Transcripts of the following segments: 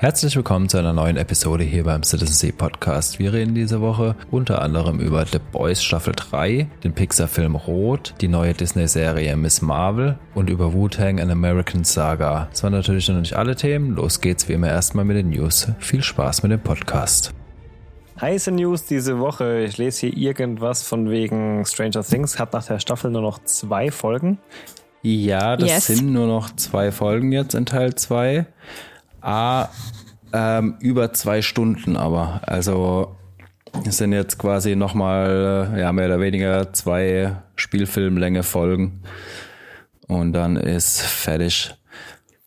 Herzlich willkommen zu einer neuen Episode hier beim Citizen Sea Podcast. Wir reden diese Woche unter anderem über The Boys Staffel 3, den Pixar-Film Rot, die neue Disney-Serie Miss Marvel und über Wu-Tang and American Saga. Das waren natürlich noch nicht alle Themen. Los geht's wie immer erstmal mit den News. Viel Spaß mit dem Podcast. Heiße News diese Woche. Ich lese hier irgendwas von wegen Stranger Things. Hat nach der Staffel nur noch zwei Folgen. Ja, das yes. sind nur noch zwei Folgen jetzt in Teil 2. A, ähm, über zwei Stunden aber. Also es sind jetzt quasi nochmal, äh, ja, mehr oder weniger zwei Spielfilmlänge Folgen. Und dann ist fertig.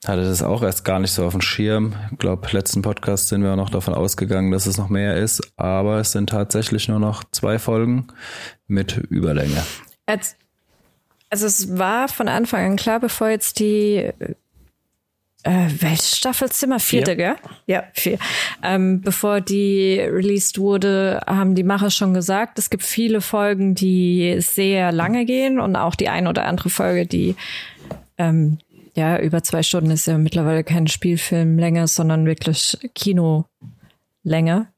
Hatte das auch erst gar nicht so auf dem Schirm. Ich glaube, letzten Podcast sind wir auch noch davon ausgegangen, dass es noch mehr ist. Aber es sind tatsächlich nur noch zwei Folgen mit Überlänge. Also es war von Anfang an klar, bevor jetzt die äh, welche Staffelzimmer? Vierte, vier. gell? Ja, vier. Ähm, bevor die released wurde, haben die Macher schon gesagt, es gibt viele Folgen, die sehr lange gehen und auch die ein oder andere Folge, die ähm, ja über zwei Stunden ist ja mittlerweile kein Spielfilmlänge, sondern wirklich Kinolänge,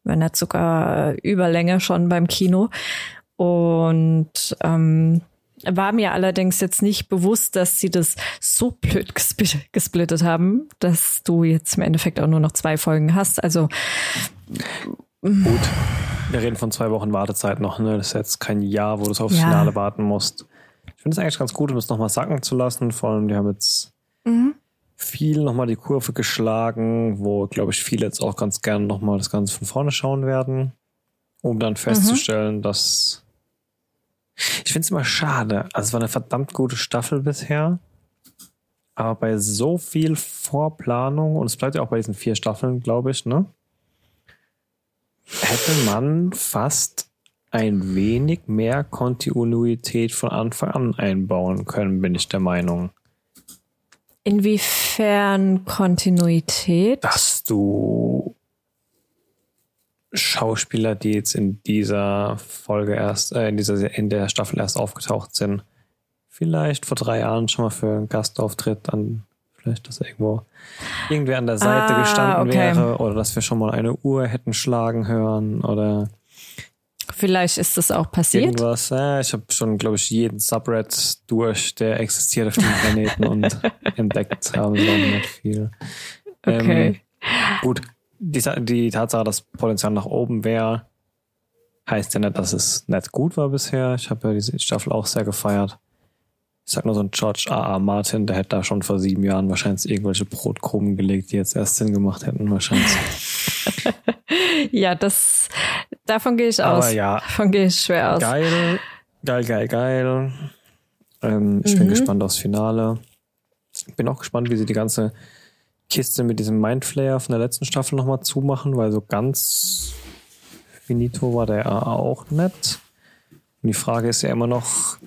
wenn nicht sogar Überlänge schon beim Kino. Und ähm, war mir allerdings jetzt nicht bewusst, dass sie das so blöd gesplittet haben, dass du jetzt im Endeffekt auch nur noch zwei Folgen hast. Also gut. Wir reden von zwei Wochen Wartezeit noch, ne? Das ist jetzt kein Jahr, wo du aufs ja. Finale warten musst. Ich finde es eigentlich ganz gut, um es nochmal sacken zu lassen. Vor allem, die haben jetzt mhm. viel nochmal die Kurve geschlagen, wo, glaube ich, viele jetzt auch ganz gerne nochmal das Ganze von vorne schauen werden, um dann festzustellen, mhm. dass ich finde es immer schade. Also es war eine verdammt gute Staffel bisher. Aber bei so viel Vorplanung, und es bleibt ja auch bei diesen vier Staffeln, glaube ich, ne? Hätte man fast ein wenig mehr Kontinuität von Anfang an einbauen können, bin ich der Meinung. Inwiefern Kontinuität? Dass du Schauspieler, die jetzt in dieser Folge erst, äh, in dieser, in der Staffel erst aufgetaucht sind, vielleicht vor drei Jahren schon mal für einen Gastauftritt an, vielleicht, dass irgendwo irgendwer an der Seite ah, gestanden okay. wäre oder dass wir schon mal eine Uhr hätten schlagen hören oder Vielleicht ist das auch passiert. Irgendwas. Ja, ich habe schon, glaube ich, jeden Subred durch, der existiert auf dem Planeten und entdeckt haben wir nicht viel. Okay. Ähm, gut, die, die Tatsache, dass Potenzial nach oben wäre, heißt ja nicht, dass es nicht gut war bisher. Ich habe ja diese Staffel auch sehr gefeiert. Ich sag nur so ein George A. A. Martin, der hätte da schon vor sieben Jahren wahrscheinlich irgendwelche Brotkrumen gelegt, die jetzt erst Sinn gemacht hätten, wahrscheinlich. ja, das, davon gehe ich aus. Aber ja. Davon gehe ich schwer aus. Geil, geil, geil, geil. Ähm, ich mhm. bin gespannt aufs Finale. Bin auch gespannt, wie sie die ganze Kiste mit diesem Mindflayer von der letzten Staffel nochmal zumachen, weil so ganz finito war der auch nett. Und die Frage ist ja immer noch,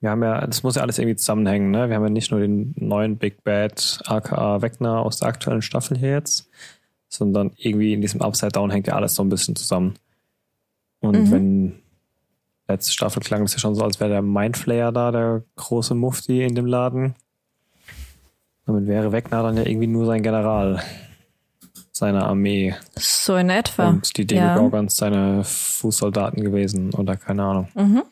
wir haben ja, das muss ja alles irgendwie zusammenhängen, ne? Wir haben ja nicht nur den neuen Big Bad aka Wegner aus der aktuellen Staffel hier jetzt, sondern irgendwie in diesem Upside Down hängt ja alles so ein bisschen zusammen. Und mhm. wenn letzte Staffel klang es ja schon so, als wäre der Mindflayer da, der große Mufti in dem Laden. Damit wäre Wegner dann ja irgendwie nur sein General seiner Armee. So in etwa. Und die Demogorgons ja. seine Fußsoldaten gewesen oder keine Ahnung. Mhm.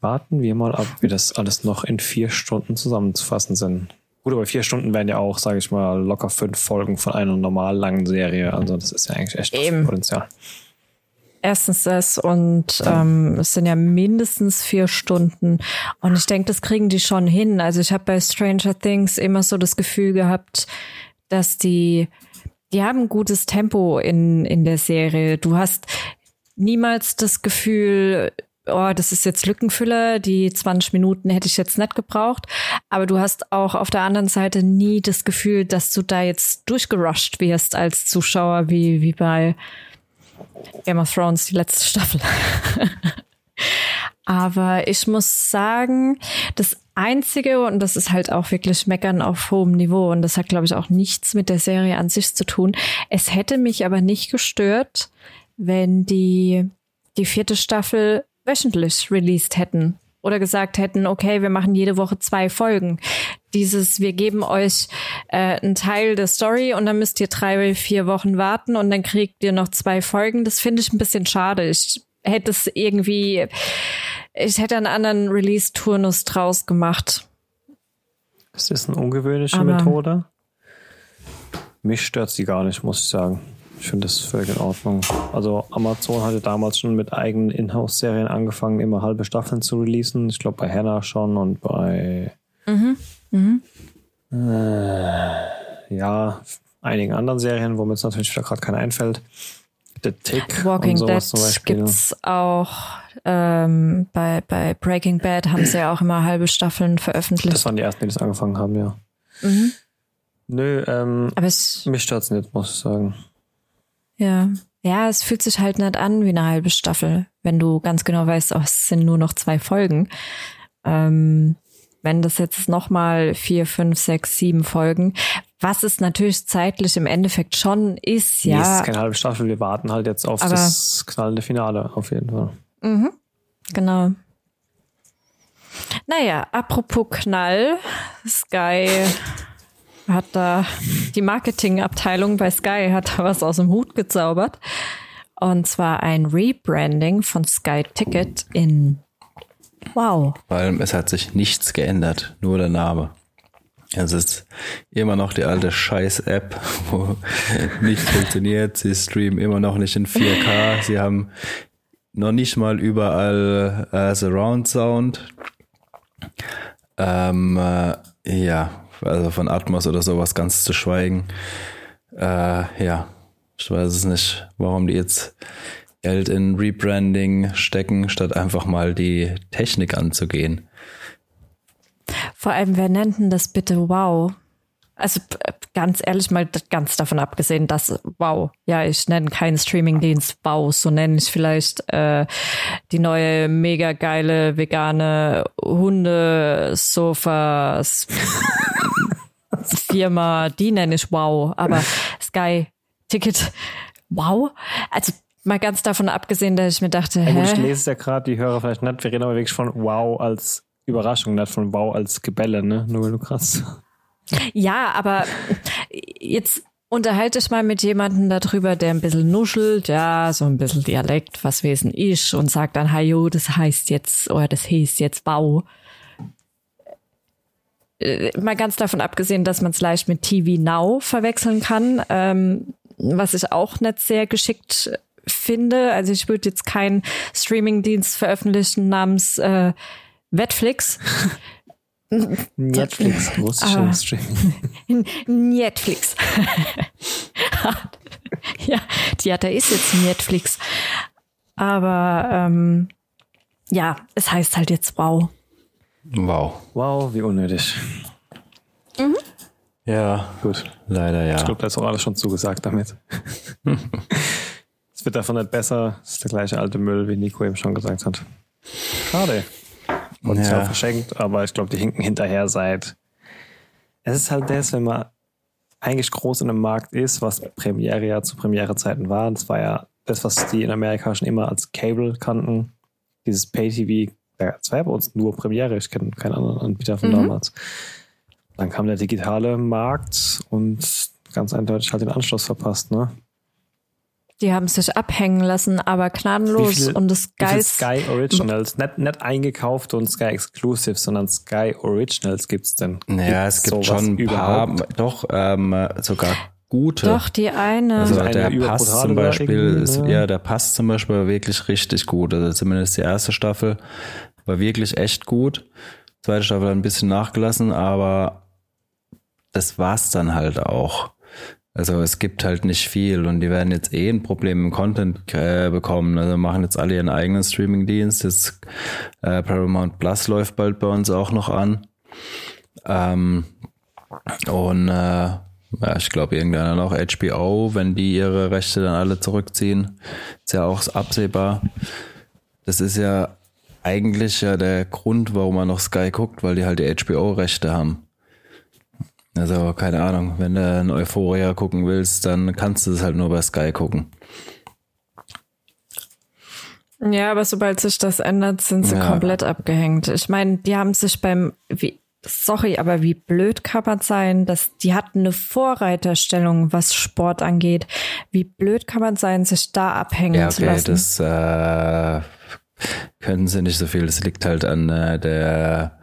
Warten wir mal ab, wie das alles noch in vier Stunden zusammenzufassen sind. Gut, aber vier Stunden wären ja auch, sage ich mal, locker fünf Folgen von einer normal langen Serie. Also das ist ja eigentlich echt Eben. Potenzial. Erstens das und ähm, es sind ja mindestens vier Stunden und ich denke, das kriegen die schon hin. Also ich habe bei Stranger Things immer so das Gefühl gehabt, dass die, die haben ein gutes Tempo in, in der Serie. Du hast niemals das Gefühl, oh, das ist jetzt Lückenfüller, die 20 Minuten hätte ich jetzt nicht gebraucht. Aber du hast auch auf der anderen Seite nie das Gefühl, dass du da jetzt durchgerusht wirst als Zuschauer, wie, wie bei Game of Thrones, die letzte Staffel. Aber ich muss sagen, das Einzige, und das ist halt auch wirklich Meckern auf hohem Niveau, und das hat, glaube ich, auch nichts mit der Serie an sich zu tun. Es hätte mich aber nicht gestört, wenn die, die vierte Staffel wöchentlich released hätten oder gesagt hätten, okay, wir machen jede Woche zwei Folgen. Dieses, wir geben euch äh, einen Teil der Story und dann müsst ihr drei, vier Wochen warten und dann kriegt ihr noch zwei Folgen. Das finde ich ein bisschen schade. Ich hätte es irgendwie, ich hätte einen anderen Release-Turnus draus gemacht. Das ist eine ungewöhnliche Aber Methode. Mich stört sie gar nicht, muss ich sagen. Ich finde das völlig in Ordnung. Also Amazon hatte damals schon mit eigenen Inhouse-Serien angefangen, immer halbe Staffeln zu releasen. Ich glaube bei Hannah schon und bei mhm. Mhm. Äh, ja, einigen anderen Serien, womit es natürlich wieder gerade keiner einfällt. The Tick Walking Dead gibt's auch. Ähm, bei, bei Breaking Bad haben sie ja auch immer halbe Staffeln veröffentlicht. Das waren die ersten, die das angefangen haben, ja. Mhm. Nö, ähm, Aber es, mich stört's nicht, muss ich sagen. Ja. Ja, es fühlt sich halt nicht an wie eine halbe Staffel, wenn du ganz genau weißt, oh, es sind nur noch zwei Folgen. Ähm, wenn das jetzt nochmal vier, fünf, sechs, sieben Folgen, was es natürlich zeitlich im Endeffekt schon ist, ja. Nee, es ist keine halbe Staffel, wir warten halt jetzt auf das knallende Finale, auf jeden Fall. Mhm, genau. Naja, apropos Knall, Sky hat da die Marketingabteilung bei Sky hat da was aus dem Hut gezaubert. Und zwar ein Rebranding von Sky Ticket in Wow. Weil es hat sich nichts geändert, nur der Name. Es ist immer noch die alte Scheiß-App, wo nichts funktioniert. Sie streamen immer noch nicht in 4K. Sie haben noch nicht mal überall äh, Surround Sound. Ähm, äh, ja, also von Atmos oder sowas ganz zu schweigen. Äh, ja, ich weiß es nicht, warum die jetzt Geld in Rebranding stecken, statt einfach mal die Technik anzugehen. Vor allem, wer nennt denn das bitte Wow? Also ganz ehrlich mal ganz davon abgesehen, dass Wow, ja, ich nenne keinen Streamingdienst Wow, so nenne ich vielleicht äh, die neue mega geile vegane Hunde Sofas Firma, die nenne ich Wow, aber Sky Ticket Wow, also mal ganz davon abgesehen, dass ich mir dachte, ja, gut, ich lese es ja gerade, die Hörer vielleicht nicht, wir reden aber wirklich von Wow als Überraschung, nicht von Wow als Gebelle, ne? Nur weil du krass. Ja, aber jetzt unterhalte ich mal mit jemandem darüber, der ein bisschen nuschelt, ja, so ein bisschen Dialekt, was Wesen ist und sagt dann, hajo, das heißt jetzt, oder das hieß jetzt Bau. Äh, mal ganz davon abgesehen, dass man es leicht mit TV Now verwechseln kann, ähm, was ich auch nicht sehr geschickt finde. Also ich würde jetzt keinen Streamingdienst veröffentlichen namens äh, Netflix. Netflix, russischer Streaming. Netflix. ja, ja, da ist jetzt Netflix. Aber ähm, ja, es heißt halt jetzt Wow. Wow. Wow, wie unnötig. Mhm. Ja, gut. Leider ja. Ich glaube, da ist auch alles schon zugesagt damit. es wird davon nicht besser. Es ist der gleiche alte Müll, wie Nico eben schon gesagt hat. Schade. Und ja. auch verschenkt, aber ich glaube, die hinken hinterher seit. Es ist halt das, wenn man eigentlich groß in einem Markt ist, was Premiere ja zu Premierezeiten war. Das war ja das, was die in Amerika schon immer als Cable kannten. Dieses Pay-TV. War ja bei uns nur Premiere. Ich kenne keinen anderen Anbieter von mhm. damals. Dann kam der digitale Markt und ganz eindeutig halt den Anschluss verpasst, ne? Die haben sich abhängen lassen, aber gnadenlos. Viel, und das Geist. Sky Originals, nicht, nicht eingekauft und Sky Exclusive, sondern Sky Originals gibt's denn? Naja, es gibt schon ein paar, doch, ähm, sogar gute. Doch, die eine. Also eine der Pass zum Beispiel ist, ne? ja, der Pass zum Beispiel war wirklich richtig gut. Also zumindest die erste Staffel war wirklich echt gut. Zweite Staffel hat ein bisschen nachgelassen, aber das war's dann halt auch. Also es gibt halt nicht viel und die werden jetzt eh ein Problem im Content äh, bekommen. Also machen jetzt alle ihren eigenen Streaming-Dienst. Jetzt äh, Paramount Plus läuft bald bei uns auch noch an. Ähm, und äh, ja, ich glaube irgendeiner noch HBO, wenn die ihre Rechte dann alle zurückziehen, ist ja auch absehbar. Das ist ja eigentlich ja der Grund, warum man noch Sky guckt, weil die halt die HBO-Rechte haben. Also, keine Ahnung, wenn du ein Euphoria gucken willst, dann kannst du es halt nur bei Sky gucken. Ja, aber sobald sich das ändert, sind sie ja. komplett abgehängt. Ich meine, die haben sich beim, wie, sorry, aber wie blöd kann man sein, dass die hatten eine Vorreiterstellung, was Sport angeht. Wie blöd kann man sein, sich da abhängen ja, okay, zu lassen? Das äh, können sie nicht so viel. Das liegt halt an äh, der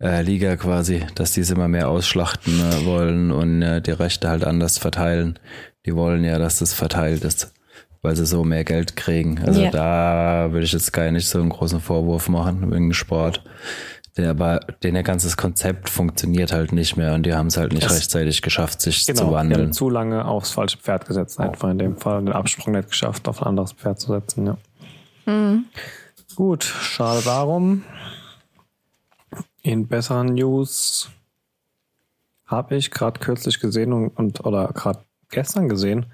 äh, Liga quasi, dass die es immer mehr ausschlachten äh, wollen und äh, die Rechte halt anders verteilen. Die wollen ja, dass das verteilt ist, weil sie so mehr Geld kriegen. Also ja. da würde ich jetzt gar nicht so einen großen Vorwurf machen wegen Sport. Der aber, den der ganzes Konzept funktioniert halt nicht mehr und die haben es halt nicht das rechtzeitig geschafft, sich genau, zu wandeln. Die haben zu lange aufs falsche Pferd gesetzt, einfach in dem Fall den Absprung nicht geschafft, auf ein anderes Pferd zu setzen, ja. Mhm. Gut, schade darum. In besseren News habe ich gerade kürzlich gesehen und, und oder gerade gestern gesehen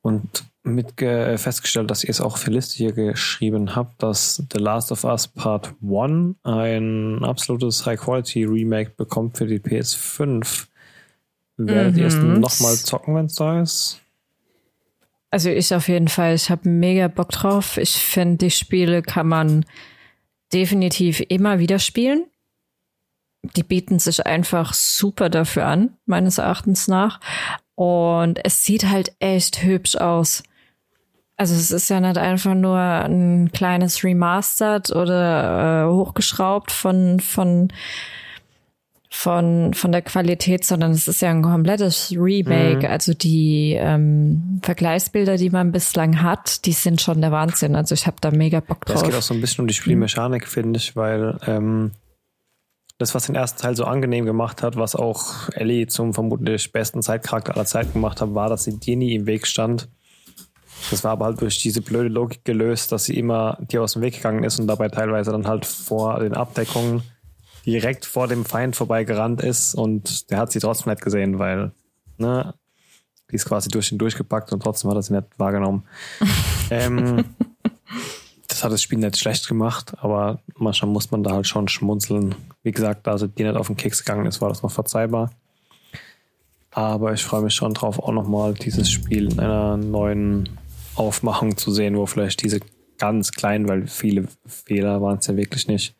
und mit festgestellt, dass ihr es auch für Liste hier geschrieben habt, dass The Last of Us Part 1 ein absolutes High-Quality-Remake bekommt für die PS5. Werdet mhm. ihr es nochmal zocken, wenn es da ist? Also ich auf jeden Fall, ich habe mega Bock drauf. Ich finde, die Spiele kann man definitiv immer wieder spielen. Die bieten sich einfach super dafür an, meines Erachtens nach. Und es sieht halt echt hübsch aus. Also es ist ja nicht einfach nur ein kleines Remastered oder äh, hochgeschraubt von, von von, von der Qualität, sondern es ist ja ein komplettes Remake. Mhm. Also die ähm, Vergleichsbilder, die man bislang hat, die sind schon der Wahnsinn. Also ich habe da mega Bock drauf. Es geht auch so ein bisschen um die Spielmechanik, mhm. finde ich, weil ähm, das, was den ersten Teil so angenehm gemacht hat, was auch Ellie zum vermutlich besten Zeitcharakter aller Zeiten gemacht hat, war, dass sie dir nie im Weg stand. Das war aber halt durch diese blöde Logik gelöst, dass sie immer dir aus dem Weg gegangen ist und dabei teilweise dann halt vor den Abdeckungen direkt vor dem Feind vorbeigerannt ist und der hat sie trotzdem nicht gesehen, weil, ne, die ist quasi durch ihn durchgepackt und trotzdem hat er sie nicht wahrgenommen. ähm, das hat das Spiel nicht schlecht gemacht, aber manchmal muss man da halt schon schmunzeln. Wie gesagt, da sie die nicht auf den Keks gegangen ist, war das noch verzeihbar. Aber ich freue mich schon drauf, auch nochmal dieses Spiel in einer neuen Aufmachung zu sehen, wo vielleicht diese ganz kleinen, weil viele Fehler waren es ja wirklich nicht,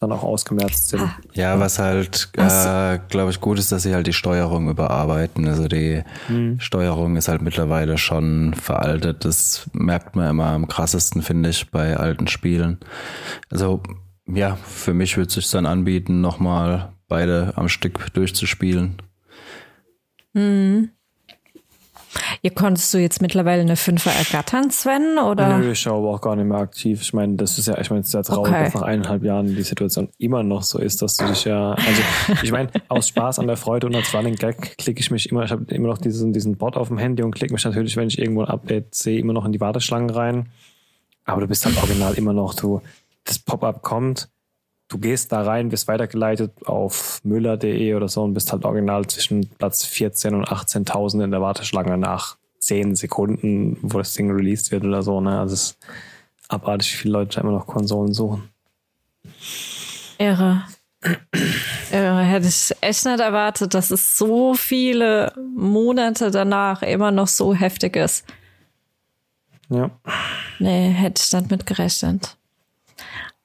dann auch ausgemerzt sind. Ja, was halt, äh, glaube ich, gut ist, dass sie halt die Steuerung überarbeiten. Also die mhm. Steuerung ist halt mittlerweile schon veraltet. Das merkt man immer am krassesten, finde ich, bei alten Spielen. Also ja, für mich würde es sich dann anbieten, nochmal beide am Stück durchzuspielen. Mhm. Ihr konntest du jetzt mittlerweile eine Fünfer ergattern, Sven, oder? Nö, ich schaue aber auch gar nicht mehr aktiv. Ich meine, das ist ja, ich meine, es ist ja traurig, okay. dass nach eineinhalb Jahren die Situation immer noch so ist, dass du dich ja, also ich meine, aus Spaß an der Freude und als Running Gag klicke ich mich immer, ich habe immer noch diesen, diesen Bot auf dem Handy und klicke mich natürlich, wenn ich irgendwo ein Update sehe, immer noch in die Warteschlangen rein. Aber du bist halt original immer noch, du, das Pop-up kommt, du gehst da rein, bist weitergeleitet auf müller.de oder so und bist halt original zwischen Platz 14 und 18.000 in der Warteschlange nach 10 Sekunden, wo das Ding released wird oder so. Ne? Also es ist abartig, wie viele Leute immer noch Konsolen suchen. Irre. Irre. Hätte ich echt nicht erwartet, dass es so viele Monate danach immer noch so heftig ist. Ja. Nee, hätte ich nicht mit gerechnet.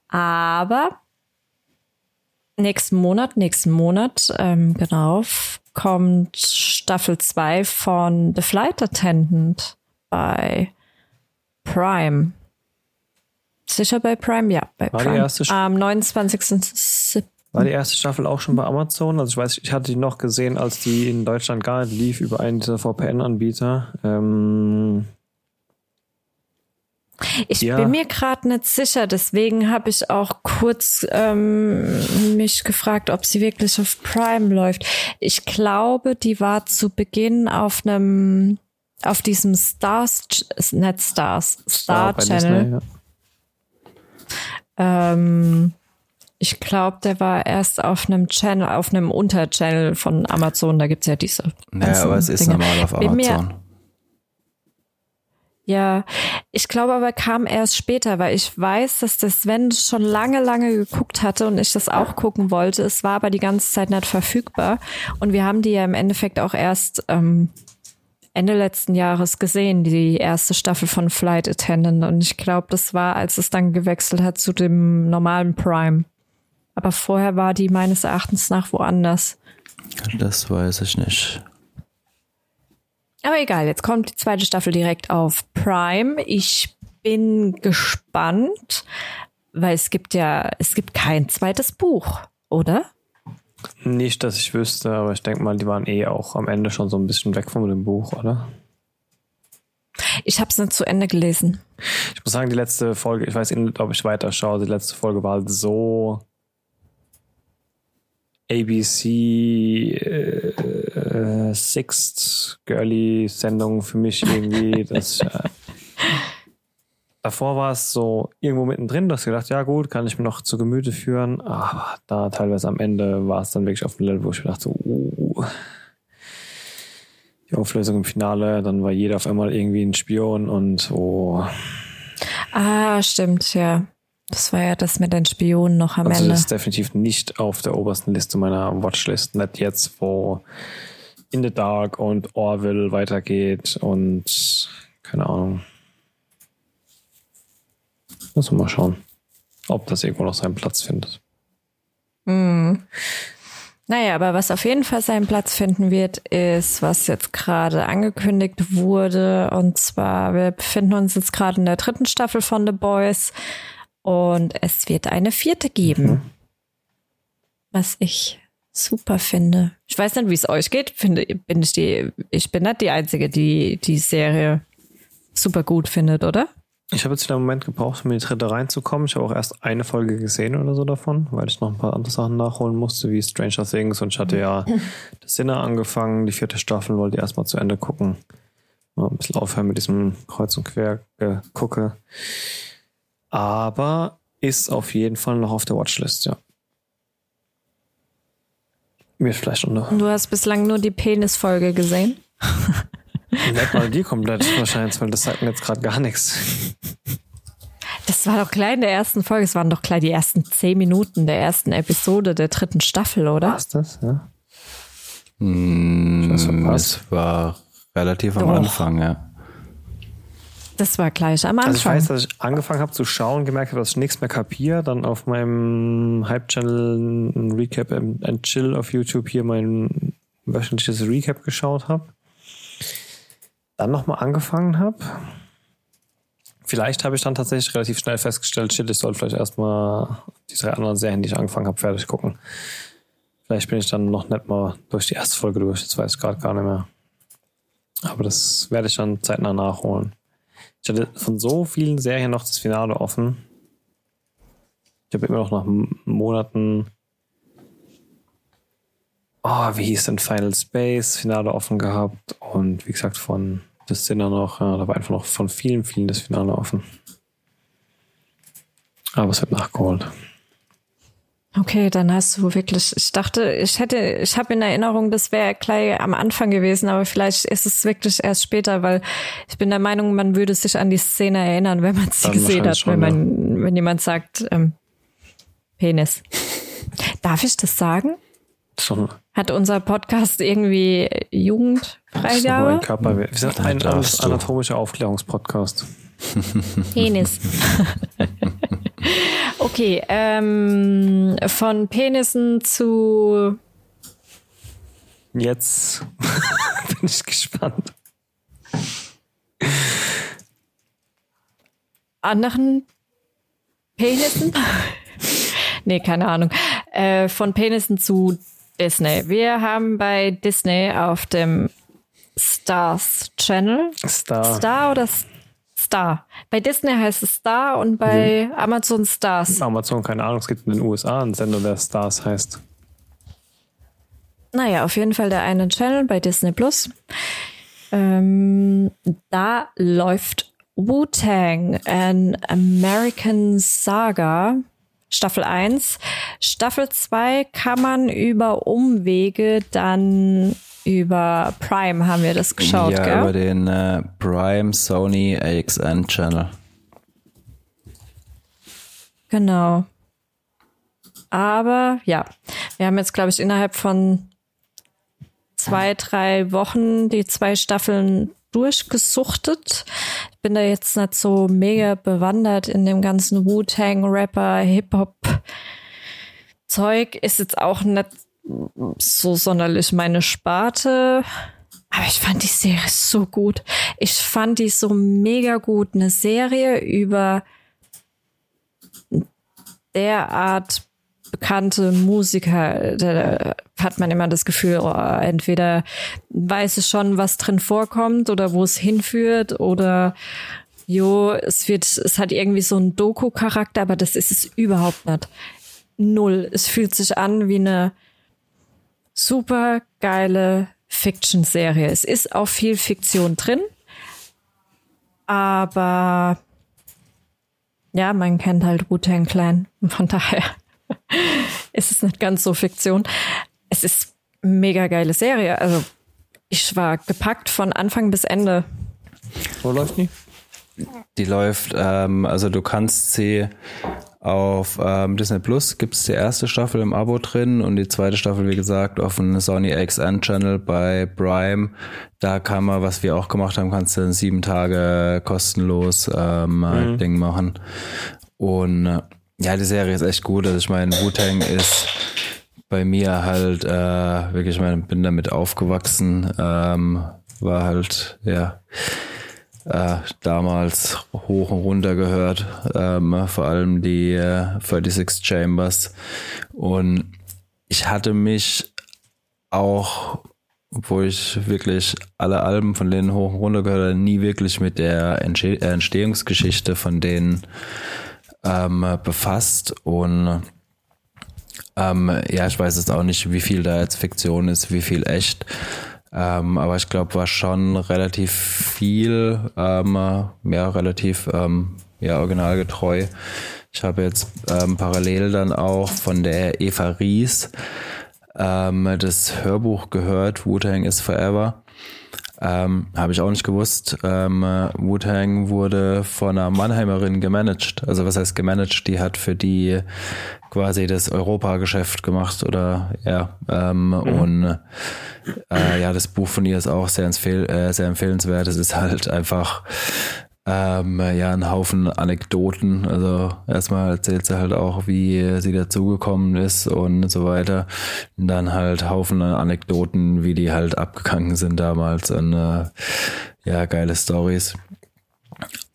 Aber nächsten Monat, nächsten Monat, ähm, genau, kommt Staffel 2 von The Flight Attendant bei Prime. Sicher bei Prime? Ja, bei War Prime. Die erste Am 29. War die erste Staffel auch schon bei Amazon? Also ich weiß, ich hatte die noch gesehen, als die in Deutschland gar nicht lief über einen dieser VPN-Anbieter. Ähm, ich ja. bin mir gerade nicht sicher, deswegen habe ich auch kurz ähm, mich gefragt, ob sie wirklich auf Prime läuft. Ich glaube, die war zu Beginn auf einem, auf diesem Stars, nicht Stars, Star, Star Channel. Disney, ja. ähm, ich glaube, der war erst auf einem Channel, auf einem Unterchannel von Amazon. Da gibt's ja diese. Ja, aber es ist Dinge. normal auf Amazon. Ja, ich glaube aber kam erst später, weil ich weiß, dass der Sven schon lange, lange geguckt hatte und ich das auch gucken wollte. Es war aber die ganze Zeit nicht verfügbar. Und wir haben die ja im Endeffekt auch erst ähm, Ende letzten Jahres gesehen, die erste Staffel von Flight Attendant. Und ich glaube, das war, als es dann gewechselt hat zu dem normalen Prime. Aber vorher war die meines Erachtens nach woanders. Das weiß ich nicht. Aber egal, jetzt kommt die zweite Staffel direkt auf Prime. Ich bin gespannt, weil es gibt ja, es gibt kein zweites Buch, oder? Nicht, dass ich wüsste, aber ich denke mal, die waren eh auch am Ende schon so ein bisschen weg von dem Buch, oder? Ich habe es nicht zu Ende gelesen. Ich muss sagen, die letzte Folge, ich weiß nicht, ob ich weiter schaue, die letzte Folge war halt so ABC äh, Sixth Girly Sendung für mich irgendwie. Das, äh, davor war es so irgendwo mittendrin, dass ich gedacht, ja gut, kann ich mir noch zu Gemüte führen. Aber da teilweise am Ende war es dann wirklich auf dem Level, wo ich dachte, uh, die Auflösung im Finale, dann war jeder auf einmal irgendwie ein Spion und oh. Ah, stimmt, ja. Das war ja das mit den Spionen noch am also Ende. Das ist definitiv nicht auf der obersten Liste meiner Watchlist. Nicht jetzt, wo In the Dark und Orville weitergeht und keine Ahnung. Müssen wir mal schauen, ob das irgendwo noch seinen Platz findet. Mhm. Naja, aber was auf jeden Fall seinen Platz finden wird, ist, was jetzt gerade angekündigt wurde. Und zwar, wir befinden uns jetzt gerade in der dritten Staffel von The Boys. Und es wird eine vierte geben. Mhm. Was ich super finde. Ich weiß nicht, wie es euch geht. Finde, bin ich die, ich bin nicht die Einzige, die die Serie super gut findet, oder? Ich habe jetzt wieder einen Moment gebraucht, um in die dritte reinzukommen. Ich habe auch erst eine Folge gesehen oder so davon, weil ich noch ein paar andere Sachen nachholen musste, wie Stranger Things. Und ich hatte ja das Sinne angefangen, die vierte Staffel, wollte erstmal zu Ende gucken. Mal ein bisschen aufhören mit diesem Kreuz und Quer gucke aber ist auf jeden Fall noch auf der Watchlist, ja. Mir vielleicht noch. Du hast bislang nur die Penisfolge gesehen? Nicht mal die komplett wahrscheinlich, weil das sagt mir jetzt gerade gar nichts. Das war doch gleich in der ersten Folge. Es waren doch gleich die ersten zehn Minuten der ersten Episode der dritten Staffel, oder? War das, ja? Mm, es war relativ am Anfang, ja. Das war gleich am Anfang. Also ich weiß, dass ich angefangen habe zu schauen, gemerkt habe, dass ich nichts mehr kapiere, dann auf meinem Hype-Channel ein Recap and Chill auf YouTube hier mein wöchentliches Recap geschaut habe. Dann nochmal angefangen habe. Vielleicht habe ich dann tatsächlich relativ schnell festgestellt, shit, ich soll vielleicht erstmal die drei anderen Serien, die ich angefangen habe, fertig gucken. Vielleicht bin ich dann noch nicht mal durch die erste Folge durch, das weiß ich gerade gar nicht mehr. Aber das werde ich dann zeitnah nachholen. Ich hatte von so vielen Serien noch das Finale offen. Ich habe immer noch nach Monaten. Oh, wie hieß denn Final Space? Finale offen gehabt. Und wie gesagt, von das Sinner noch. Ja, da war einfach noch von vielen, vielen das Finale offen. Aber es wird nachgeholt. Okay, dann hast du wirklich, ich dachte, ich hätte, ich habe in Erinnerung, das wäre gleich am Anfang gewesen, aber vielleicht ist es wirklich erst später, weil ich bin der Meinung, man würde sich an die Szene erinnern, wenn man sie gesehen hat, schon, wenn man, ja. wenn jemand sagt, ähm, Penis. Darf ich das sagen? Schon. Hat unser Podcast irgendwie Jugendfreigabe? Körper. Wir sind ein anatomischer Aufklärungspodcast. Penis. okay, ähm, von Penissen zu. Jetzt bin ich gespannt. Anderen Penissen? nee, keine Ahnung. Äh, von Penissen zu Disney. Wir haben bei Disney auf dem Stars Channel. Star. Star oder Star? Bei Disney heißt es Star und bei mhm. Amazon Stars. Amazon, keine Ahnung, es gibt in den USA einen Sender, der Stars heißt. Naja, auf jeden Fall der eine Channel bei Disney Plus. Ähm, da läuft Wu-Tang, an American Saga, Staffel 1. Staffel 2 kann man über Umwege dann über Prime haben wir das geschaut, ja, gell? über den äh, Prime Sony AXN Channel. Genau. Aber ja, wir haben jetzt, glaube ich, innerhalb von zwei, drei Wochen die zwei Staffeln durchgesuchtet. Ich bin da jetzt nicht so mega bewandert in dem ganzen Wu-Tang, Rapper, Hip-Hop. Zeug ist jetzt auch nicht so sonderlich meine Sparte. Aber ich fand die Serie so gut. Ich fand die so mega gut. Eine Serie über derart bekannte Musiker, da hat man immer das Gefühl, oh, entweder weiß es schon, was drin vorkommt oder wo es hinführt oder jo, es wird, es hat irgendwie so einen Doku-Charakter, aber das ist es überhaupt nicht. Null. Es fühlt sich an wie eine super geile Fiction-Serie. Es ist auch viel Fiktion drin, aber ja, man kennt halt Wu-Tang Clan. Von daher ist es nicht ganz so Fiktion. Es ist mega geile Serie. Also ich war gepackt von Anfang bis Ende. Wo läuft die? Die läuft, ähm, also du kannst sie auf ähm, Disney Plus gibt es die erste Staffel im Abo drin und die zweite Staffel, wie gesagt, auf dem Sony XN Channel bei Prime. Da kann man, was wir auch gemacht haben, kannst du sieben Tage kostenlos ähm, mhm. Ding machen. Und äh, ja, die Serie ist echt gut. Also ich meine, Wu-Tang ist bei mir halt äh, wirklich, ich meine, bin damit aufgewachsen, ähm, war halt, ja, äh, damals hoch und runter gehört, ähm, vor allem die äh, 36 Chambers. Und ich hatte mich auch, obwohl ich wirklich alle Alben von denen hoch und runter gehört habe, nie wirklich mit der Entstehungsgeschichte von denen ähm, befasst. Und ähm, ja, ich weiß jetzt auch nicht, wie viel da jetzt Fiktion ist, wie viel echt. Ähm, aber ich glaube, war schon relativ viel, ähm, ja, relativ ähm, ja, originalgetreu. Ich habe jetzt ähm, parallel dann auch von der Eva Ries ähm, das Hörbuch gehört, Wu-Tang is Forever. Ähm, Habe ich auch nicht gewusst. Ähm, Wu-Tang wurde von einer Mannheimerin gemanagt. Also was heißt gemanagt? Die hat für die quasi das Europageschäft gemacht oder ja. Ähm, mhm. Und äh, ja, das Buch von ihr ist auch sehr, äh, sehr empfehlenswert. Es ist halt einfach ähm, ja, ein Haufen Anekdoten. Also erstmal erzählt sie halt auch, wie sie dazugekommen ist und so weiter. Und dann halt Haufen Anekdoten, wie die halt abgegangen sind damals und äh, ja, geile Stories.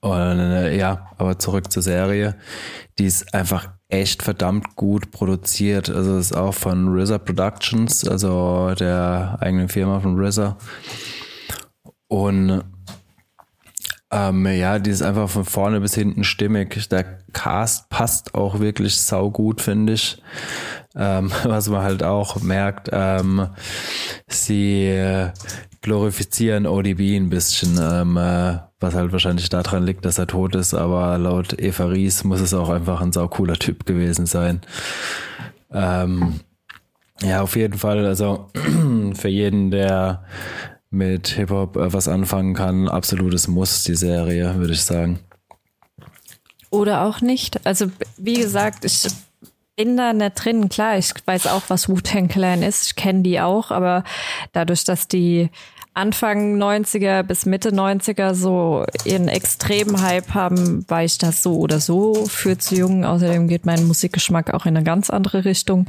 Und äh, ja, aber zurück zur Serie. Die ist einfach echt verdammt gut produziert. Also ist auch von RZA Productions, also der eigenen Firma von RZA. Und ähm, ja, die ist einfach von vorne bis hinten stimmig. Der Cast passt auch wirklich saugut, finde ich. Ähm, was man halt auch merkt, ähm, sie äh, glorifizieren ODB ein bisschen, ähm, äh, was halt wahrscheinlich daran liegt, dass er tot ist, aber laut Eva Ries muss es auch einfach ein saucooler Typ gewesen sein. Ähm, ja, auf jeden Fall, also für jeden, der mit Hip-Hop äh, was anfangen kann, absolutes Muss, die Serie, würde ich sagen. Oder auch nicht. Also, wie gesagt, ich bin da nicht drin. Klar, ich weiß auch, was Wu-Tang Clan ist. Ich kenne die auch, aber dadurch, dass die Anfang 90er bis Mitte 90er so ihren extremen Hype haben, war ich das so oder so für zu jung. Außerdem geht mein Musikgeschmack auch in eine ganz andere Richtung.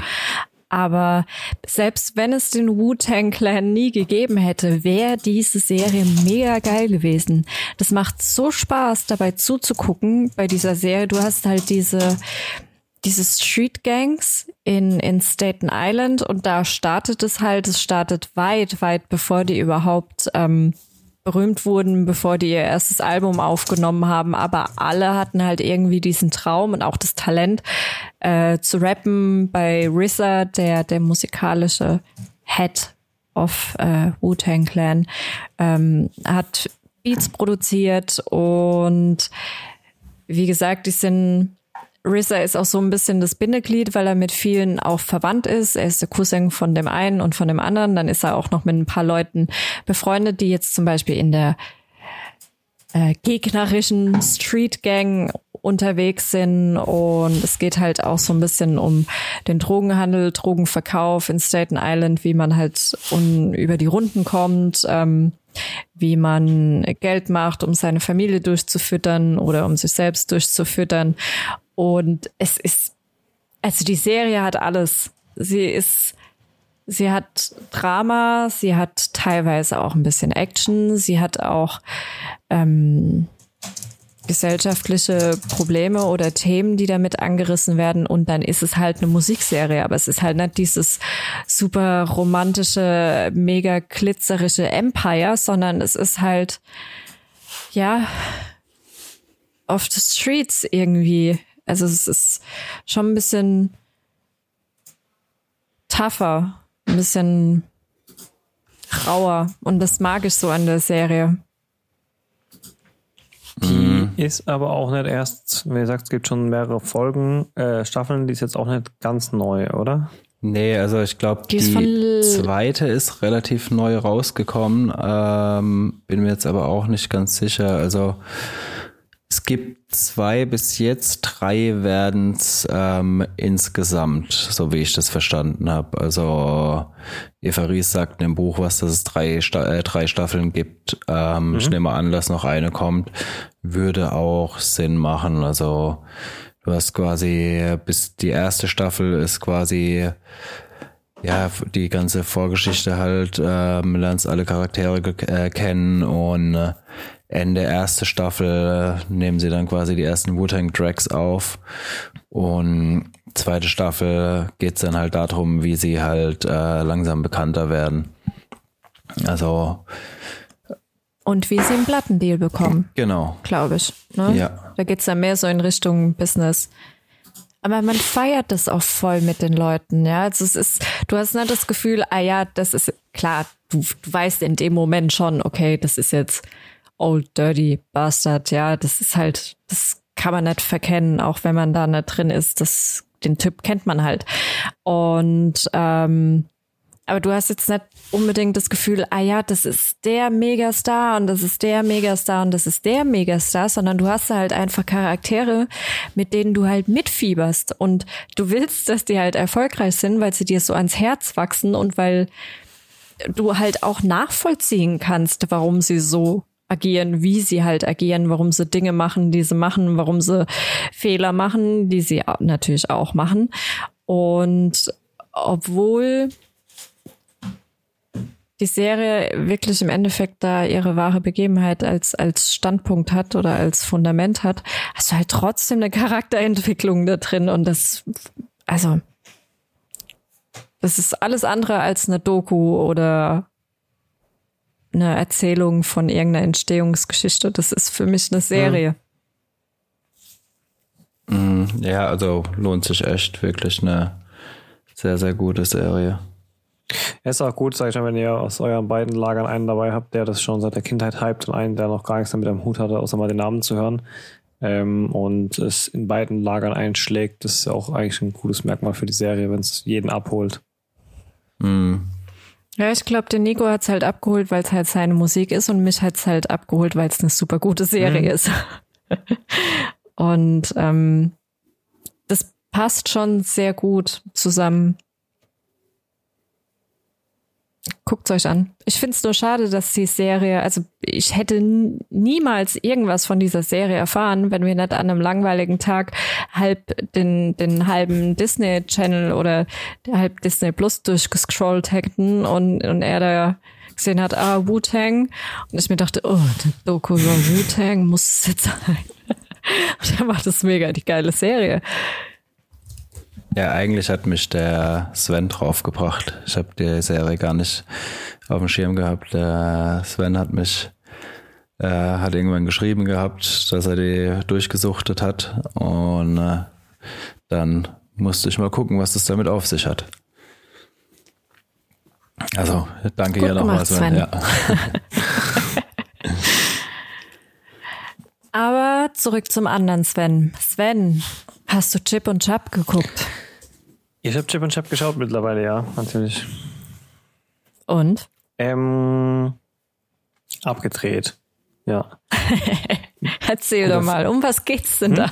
Aber selbst wenn es den Wu-Tang Clan nie gegeben hätte, wäre diese Serie mega geil gewesen. Das macht so Spaß, dabei zuzugucken bei dieser Serie. Du hast halt diese, diese Street Gangs in, in Staten Island und da startet es halt, es startet weit, weit bevor die überhaupt ähm, berühmt wurden, bevor die ihr erstes Album aufgenommen haben, aber alle hatten halt irgendwie diesen Traum und auch das Talent äh, zu rappen. Bei RZA, der der musikalische Head of äh, Wu-Tang Clan, ähm, hat Beats produziert und wie gesagt, die sind RZA ist auch so ein bisschen das Bindeglied, weil er mit vielen auch verwandt ist. Er ist der Cousin von dem einen und von dem anderen. Dann ist er auch noch mit ein paar Leuten befreundet, die jetzt zum Beispiel in der äh, gegnerischen Street Gang unterwegs sind und es geht halt auch so ein bisschen um den Drogenhandel, Drogenverkauf in Staten Island, wie man halt un über die Runden kommt, ähm, wie man Geld macht, um seine Familie durchzufüttern oder um sich selbst durchzufüttern. Und es ist, also die Serie hat alles. Sie ist, sie hat Drama, sie hat teilweise auch ein bisschen Action, sie hat auch ähm, gesellschaftliche Probleme oder Themen, die damit angerissen werden und dann ist es halt eine Musikserie, aber es ist halt nicht dieses super romantische, mega glitzerische Empire, sondern es ist halt ja off the streets irgendwie. Also es ist schon ein bisschen tougher, ein bisschen rauer und das mag ich so an der Serie. Die mhm. ist aber auch nicht erst, wie gesagt, es gibt schon mehrere Folgen, äh, Staffeln, die ist jetzt auch nicht ganz neu, oder? Nee, also ich glaube, die, die zweite ist relativ neu rausgekommen. Ähm, bin mir jetzt aber auch nicht ganz sicher. Also es gibt zwei bis jetzt, drei werden es ähm, insgesamt, so wie ich das verstanden habe. Also Eva Ries sagt in dem Buch was, dass es drei, Sta äh, drei Staffeln gibt. Ähm, mhm. Ich nehme an, dass noch eine kommt. Würde auch Sinn machen. Also du hast quasi, bis die erste Staffel ist quasi ja, die ganze Vorgeschichte halt, ähm, lernst alle Charaktere äh, kennen und äh, Ende erste Staffel nehmen sie dann quasi die ersten Wu-Tang Tracks auf und zweite Staffel geht's dann halt darum, wie sie halt äh, langsam bekannter werden. Also und wie sie einen Plattendeal bekommen. Genau. Glaube ich. Ne? Ja. Da geht's dann mehr so in Richtung Business. Aber man feiert das auch voll mit den Leuten, ja. Also es ist, du hast nicht das Gefühl, ah ja, das ist klar, du, du weißt in dem Moment schon, okay, das ist jetzt Old Dirty Bastard, ja, das ist halt, das kann man nicht verkennen, auch wenn man da nicht drin ist. Das, den Typ kennt man halt. Und ähm, aber du hast jetzt nicht unbedingt das Gefühl, ah ja, das ist der Megastar und das ist der Megastar und das ist der Megastar, sondern du hast halt einfach Charaktere, mit denen du halt mitfieberst und du willst, dass die halt erfolgreich sind, weil sie dir so ans Herz wachsen und weil du halt auch nachvollziehen kannst, warum sie so agieren, wie sie halt agieren, warum sie Dinge machen, die sie machen, warum sie Fehler machen, die sie natürlich auch machen. Und obwohl die Serie wirklich im Endeffekt da ihre wahre Begebenheit als, als Standpunkt hat oder als Fundament hat, hast du halt trotzdem eine Charakterentwicklung da drin und das, also, das ist alles andere als eine Doku oder eine Erzählung von irgendeiner Entstehungsgeschichte. Das ist für mich eine Serie. Mhm. Ja, also lohnt sich echt wirklich eine sehr, sehr gute Serie. Es ist auch gut, sag ich mal, wenn ihr aus euren beiden Lagern einen dabei habt, der das schon seit der Kindheit hypt und einen, der noch gar nichts damit am Hut hatte, außer mal den Namen zu hören. Ähm, und es in beiden Lagern einschlägt, das ist ja auch eigentlich ein cooles Merkmal für die Serie, wenn es jeden abholt. Mhm. Ja, ich glaube, den Nico hat's halt abgeholt, weil es halt seine Musik ist und mich hat's halt abgeholt, weil es eine super gute Serie mhm. ist. und ähm, das passt schon sehr gut zusammen. Guckt euch an. Ich finde es nur schade, dass die Serie, also ich hätte niemals irgendwas von dieser Serie erfahren, wenn wir nicht an einem langweiligen Tag halb den, den halben Disney Channel oder halb Disney Plus durchgescrollt hätten und, und er da gesehen hat, ah, Wu-Tang. Und ich mir dachte, oh, der Doku über Wu-Tang muss es jetzt sein. und dann war das mega die geile Serie. Ja, eigentlich hat mich der Sven draufgebracht. Ich habe die Serie gar nicht auf dem Schirm gehabt. Der Sven hat mich, äh, hat irgendwann geschrieben gehabt, dass er die durchgesuchtet hat. Und äh, dann musste ich mal gucken, was das damit auf sich hat. Also, danke Gut hier nochmal, Sven. Sven. Ja. Aber zurück zum anderen Sven. Sven, hast du Chip und Chap geguckt? Ich habe Chip und Chap geschaut mittlerweile, ja, natürlich. Und? Ähm, abgedreht. Ja. Erzähl doch mal, um was geht's denn hm? da?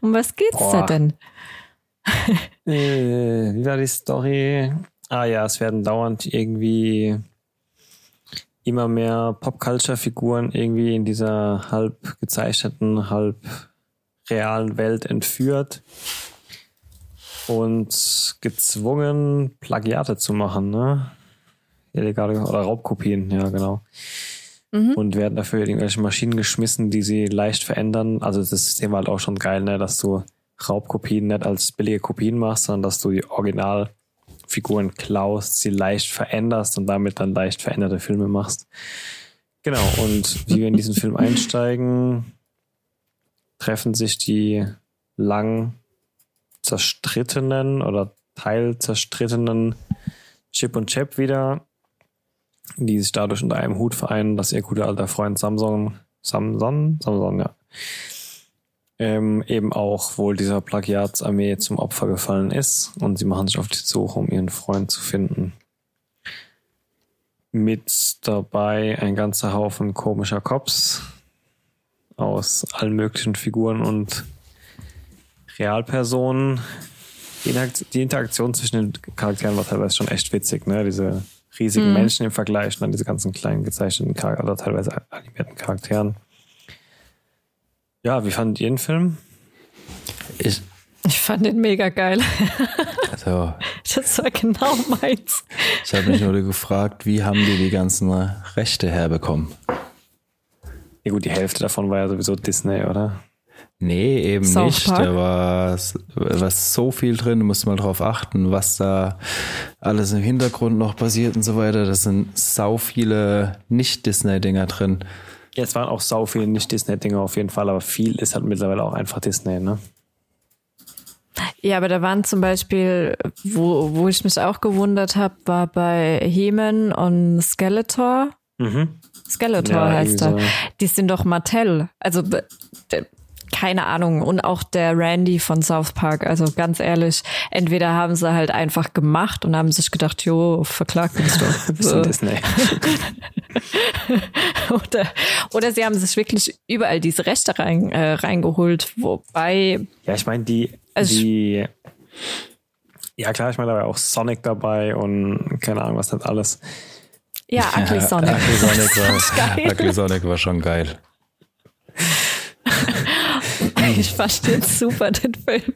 Um was geht's Boah. da denn? äh, wie war die Story? Ah ja, es werden dauernd irgendwie immer mehr Popculture-Figuren irgendwie in dieser halb gezeichneten, halb realen Welt entführt und gezwungen, Plagiate zu machen, ne? Illegale oder Raubkopien, ja, genau. Mhm. Und werden dafür irgendwelche Maschinen geschmissen, die sie leicht verändern. Also das System war halt auch schon geil, ne, dass du Raubkopien nicht als billige Kopien machst, sondern dass du die Originalfiguren klaust, sie leicht veränderst und damit dann leicht veränderte Filme machst. Genau, und wie wir in diesen Film einsteigen, treffen sich die lang zerstrittenen oder teilzerstrittenen Chip und Chap wieder, die sich dadurch unter einem Hut vereinen, dass ihr guter alter Freund Samsung, Samson, Samson, ja, ähm, eben auch wohl dieser Plagiatsarmee zum Opfer gefallen ist und sie machen sich auf die Suche, um ihren Freund zu finden. Mit dabei ein ganzer Haufen komischer Cops aus allen möglichen Figuren und Realpersonen. Die Interaktion zwischen den Charakteren war teilweise schon echt witzig, ne? Diese riesigen mhm. Menschen im Vergleich und dann diese ganzen kleinen gezeichneten Charakter oder teilweise animierten Charakteren. Ja, wie fandet ihr den Film? Ich, ich fand den mega geil. Also, das war genau meins. Ich habe mich nur gefragt, wie haben die die ganzen Rechte herbekommen? Ja gut, die Hälfte davon war ja sowieso Disney, oder? Nee, eben South nicht. Park. Da war, war so viel drin, du musst mal drauf achten, was da alles im Hintergrund noch passiert und so weiter. Das sind sau viele Nicht-Disney-Dinger drin. Ja, es waren auch sau viele Nicht-Disney-Dinger auf jeden Fall, aber viel ist halt mittlerweile auch einfach Disney, ne? Ja, aber da waren zum Beispiel, wo, wo ich mich auch gewundert habe, war bei Heman und Skeletor. Mhm. Skeletor ja, heißt er. So. Die sind doch Mattel. Also keine Ahnung. Und auch der Randy von South Park. Also ganz ehrlich, entweder haben sie halt einfach gemacht und haben sich gedacht, jo, verklagt uns doch. so. Disney. oder, oder sie haben sich wirklich überall diese Rechte rein, äh, reingeholt, wobei. Ja, ich meine, die, also die, ja klar, ich meine, da war auch Sonic dabei und keine Ahnung, was das alles. Ja, Ugly Sonic. Ugly Sonic war, Ugly Sonic war schon geil. Ich verstehe super den Film.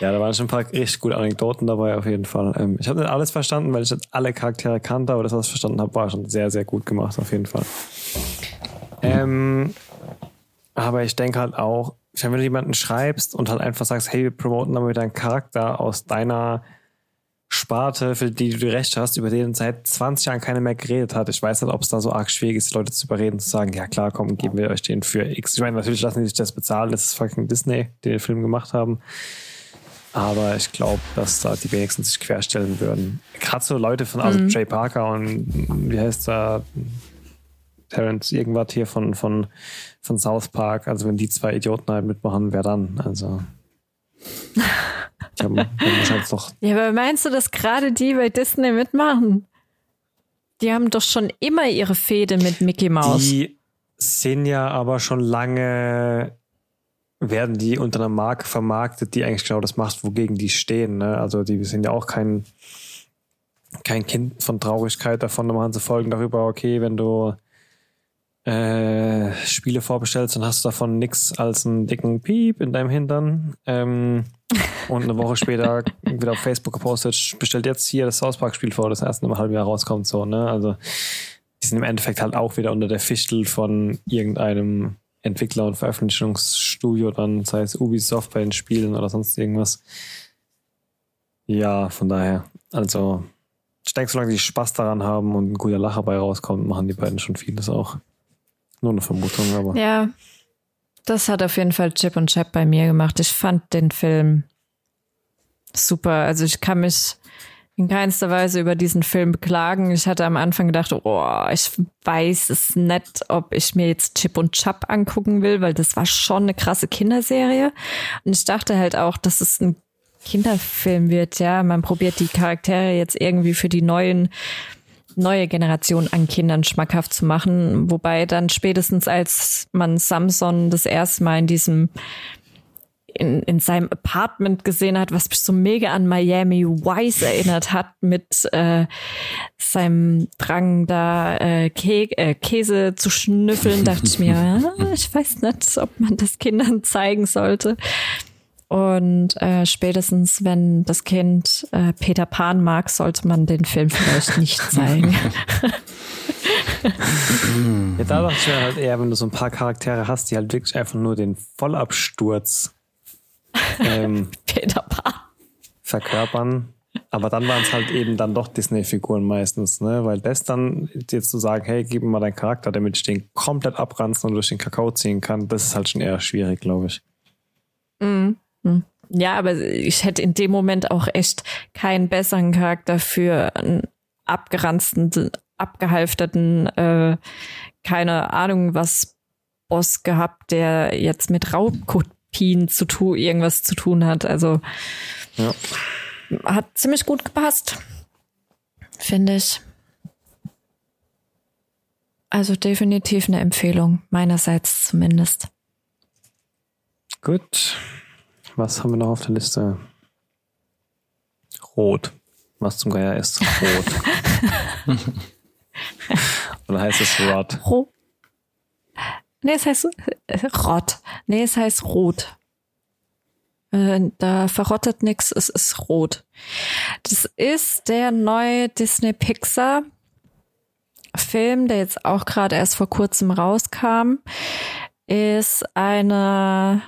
Ja, da waren schon ein paar richtig gute Anekdoten dabei auf jeden Fall. Ähm, ich habe nicht alles verstanden, weil ich nicht alle Charaktere kannte, aber das, was ich verstanden habe, war schon sehr, sehr gut gemacht auf jeden Fall. Ähm, aber ich denke halt auch, wenn du jemanden schreibst und halt einfach sagst, hey, wir promoten damit deinen Charakter aus deiner Sparte, für die du recht hast, über den seit 20 Jahren keiner mehr geredet hat. Ich weiß nicht, ob es da so arg schwierig ist, Leute zu überreden, zu sagen, ja klar, komm, geben wir euch den für X. Ich meine, natürlich lassen die sich das bezahlen, das ist fucking Disney, die den Film gemacht haben. Aber ich glaube, dass da die wenigsten sich querstellen würden. Gerade so Leute von also mhm. Jay Parker und wie heißt da Terrence irgendwas hier von, von, von South Park. Also wenn die zwei Idioten halt mitmachen, wer dann? Also. Ja, wahrscheinlich noch. Ja, aber meinst du, dass gerade die bei Disney mitmachen? Die haben doch schon immer ihre Fehde mit Mickey Mouse. Die sind ja aber schon lange, werden die unter einer Marke vermarktet, die eigentlich genau das macht, wogegen die stehen. Ne? Also die sind ja auch kein, kein Kind von Traurigkeit davon, da machen sie Folgen darüber, okay, wenn du äh, Spiele vorbestellst, dann hast du davon nichts als einen dicken Piep in deinem Hintern. Ähm, und eine Woche später wieder auf Facebook gepostet, bestellt jetzt hier das South Park Spiel vor, das erst in einem halben Jahr rauskommt, so, ne? Also, die sind im Endeffekt halt auch wieder unter der Fichtel von irgendeinem Entwickler- und Veröffentlichungsstudio, dann sei es Ubisoft bei den Spielen oder sonst irgendwas. Ja, von daher, also, ich denke, solange die Spaß daran haben und ein guter Lacher bei rauskommt, machen die beiden schon vieles auch. Nur eine Vermutung, aber. Ja, das hat auf jeden Fall Chip und Chap bei mir gemacht. Ich fand den Film super. Also ich kann mich in keinster Weise über diesen Film beklagen. Ich hatte am Anfang gedacht, oh, ich weiß es nicht, ob ich mir jetzt Chip und Chap angucken will, weil das war schon eine krasse Kinderserie. Und ich dachte halt auch, dass es ein Kinderfilm wird, ja. Man probiert die Charaktere jetzt irgendwie für die neuen neue Generation an Kindern schmackhaft zu machen. Wobei dann spätestens als man Samson das erste Mal in diesem in, in seinem Apartment gesehen hat, was mich so mega an Miami Vice erinnert hat, mit äh, seinem Drang da äh, Kä äh, Käse zu schnüffeln, dachte ich mir, ah, ich weiß nicht, ob man das Kindern zeigen sollte. Und äh, spätestens, wenn das Kind äh, Peter Pan mag, sollte man den Film vielleicht nicht zeigen. ja, da dachte ich mir halt eher, wenn du so ein paar Charaktere hast, die halt wirklich einfach nur den Vollabsturz ähm, Peter Pan verkörpern. Aber dann waren es halt eben dann doch Disney-Figuren meistens, ne? Weil das dann jetzt zu sagen, hey, gib mir mal deinen Charakter, damit ich den komplett abranzen und durch den Kakao ziehen kann, das ist halt schon eher schwierig, glaube ich. Mhm. Hm. Ja, aber ich hätte in dem Moment auch echt keinen besseren Charakter für einen abgeranzten, abgehalfterten, äh, keine Ahnung was Boss gehabt, der jetzt mit Raubkopien zu tun, irgendwas zu tun hat. Also ja. hat ziemlich gut gepasst, finde ich. Also definitiv eine Empfehlung, meinerseits zumindest. Gut. Was haben wir noch auf der Liste? Rot. Was zum Geier ist rot? Oder heißt es Rot? Ro nee, es heißt äh, Rot. Nee, es heißt Rot. Äh, da verrottet nichts, es ist rot. Das ist der neue Disney Pixar Film, der jetzt auch gerade erst vor kurzem rauskam, ist eine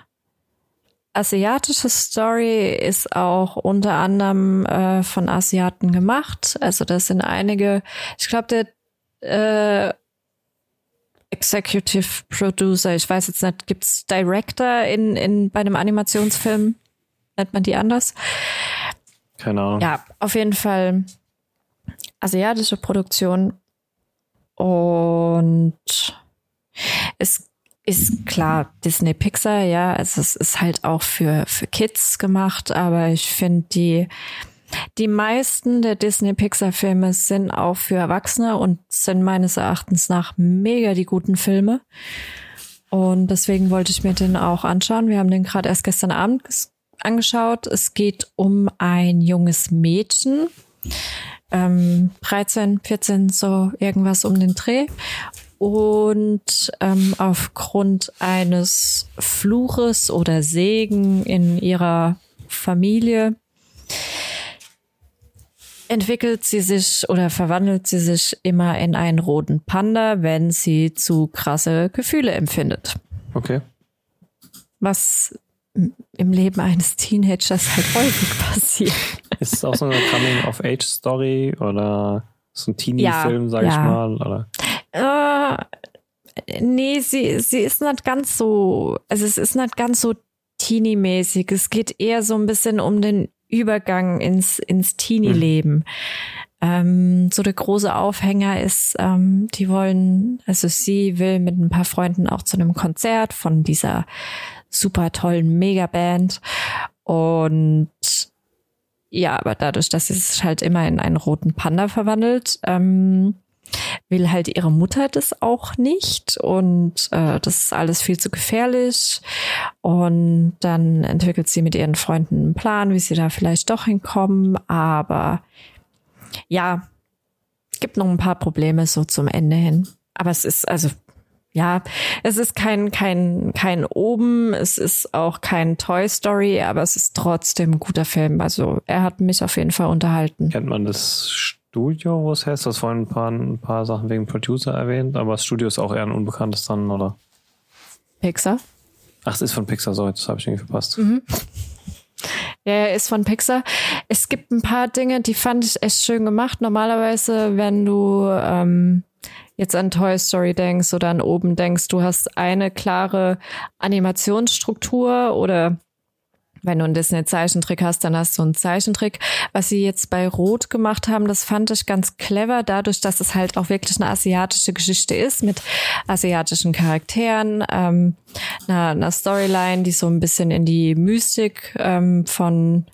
asiatische Story ist auch unter anderem äh, von Asiaten gemacht. Also das sind einige, ich glaube, der äh, Executive Producer, ich weiß jetzt nicht, gibt's Director in, in bei einem Animationsfilm? Nennt man die anders? Keine Ahnung. Ja, auf jeden Fall asiatische Produktion. Und es ist klar Disney Pixar, ja, also es ist halt auch für für Kids gemacht, aber ich finde die die meisten der Disney Pixar Filme sind auch für Erwachsene und sind meines Erachtens nach mega die guten Filme. Und deswegen wollte ich mir den auch anschauen. Wir haben den gerade erst gestern Abend angeschaut. Es geht um ein junges Mädchen, ähm, 13, 14, so irgendwas um den Dreh und ähm, aufgrund eines Fluches oder Segen in ihrer Familie entwickelt sie sich oder verwandelt sie sich immer in einen roten Panda, wenn sie zu krasse Gefühle empfindet. Okay. Was im Leben eines Teenagers halt häufig passiert. Ist es auch so eine Coming-of-Age-Story oder so ein Teenie-Film, ja, sag ja. ich mal? Oder? Äh, nee, sie, sie ist nicht ganz so, also es ist nicht ganz so teenie-mäßig. Es geht eher so ein bisschen um den Übergang ins, ins Teenie-Leben. Mhm. Ähm, so der große Aufhänger ist, ähm, die wollen, also sie will mit ein paar Freunden auch zu einem Konzert von dieser super tollen Megaband und ja, aber dadurch, dass sie sich halt immer in einen roten Panda verwandelt, ähm, will halt ihre Mutter das auch nicht und äh, das ist alles viel zu gefährlich. Und dann entwickelt sie mit ihren Freunden einen Plan, wie sie da vielleicht doch hinkommen. Aber ja, gibt noch ein paar Probleme so zum Ende hin. Aber es ist also ja, es ist kein, kein, kein Oben, es ist auch kein Toy Story, aber es ist trotzdem ein guter Film. Also er hat mich auf jeden Fall unterhalten. Kennt man das Studio, wo es heißt? Das vorhin ein paar, ein paar Sachen wegen Producer erwähnt, aber das Studio ist auch eher ein unbekanntes dann, oder? Pixar. Ach, es ist von Pixar, sorry, das habe ich irgendwie verpasst. Mhm. Ja, er ist von Pixar. Es gibt ein paar Dinge, die fand ich echt schön gemacht. Normalerweise, wenn du ähm, jetzt an Toy Story denkst oder an oben denkst, du hast eine klare Animationsstruktur oder wenn du ein Disney-Zeichentrick hast, dann hast du einen Zeichentrick. Was sie jetzt bei Rot gemacht haben, das fand ich ganz clever, dadurch, dass es halt auch wirklich eine asiatische Geschichte ist mit asiatischen Charakteren, ähm, einer, einer Storyline, die so ein bisschen in die Mystik ähm, von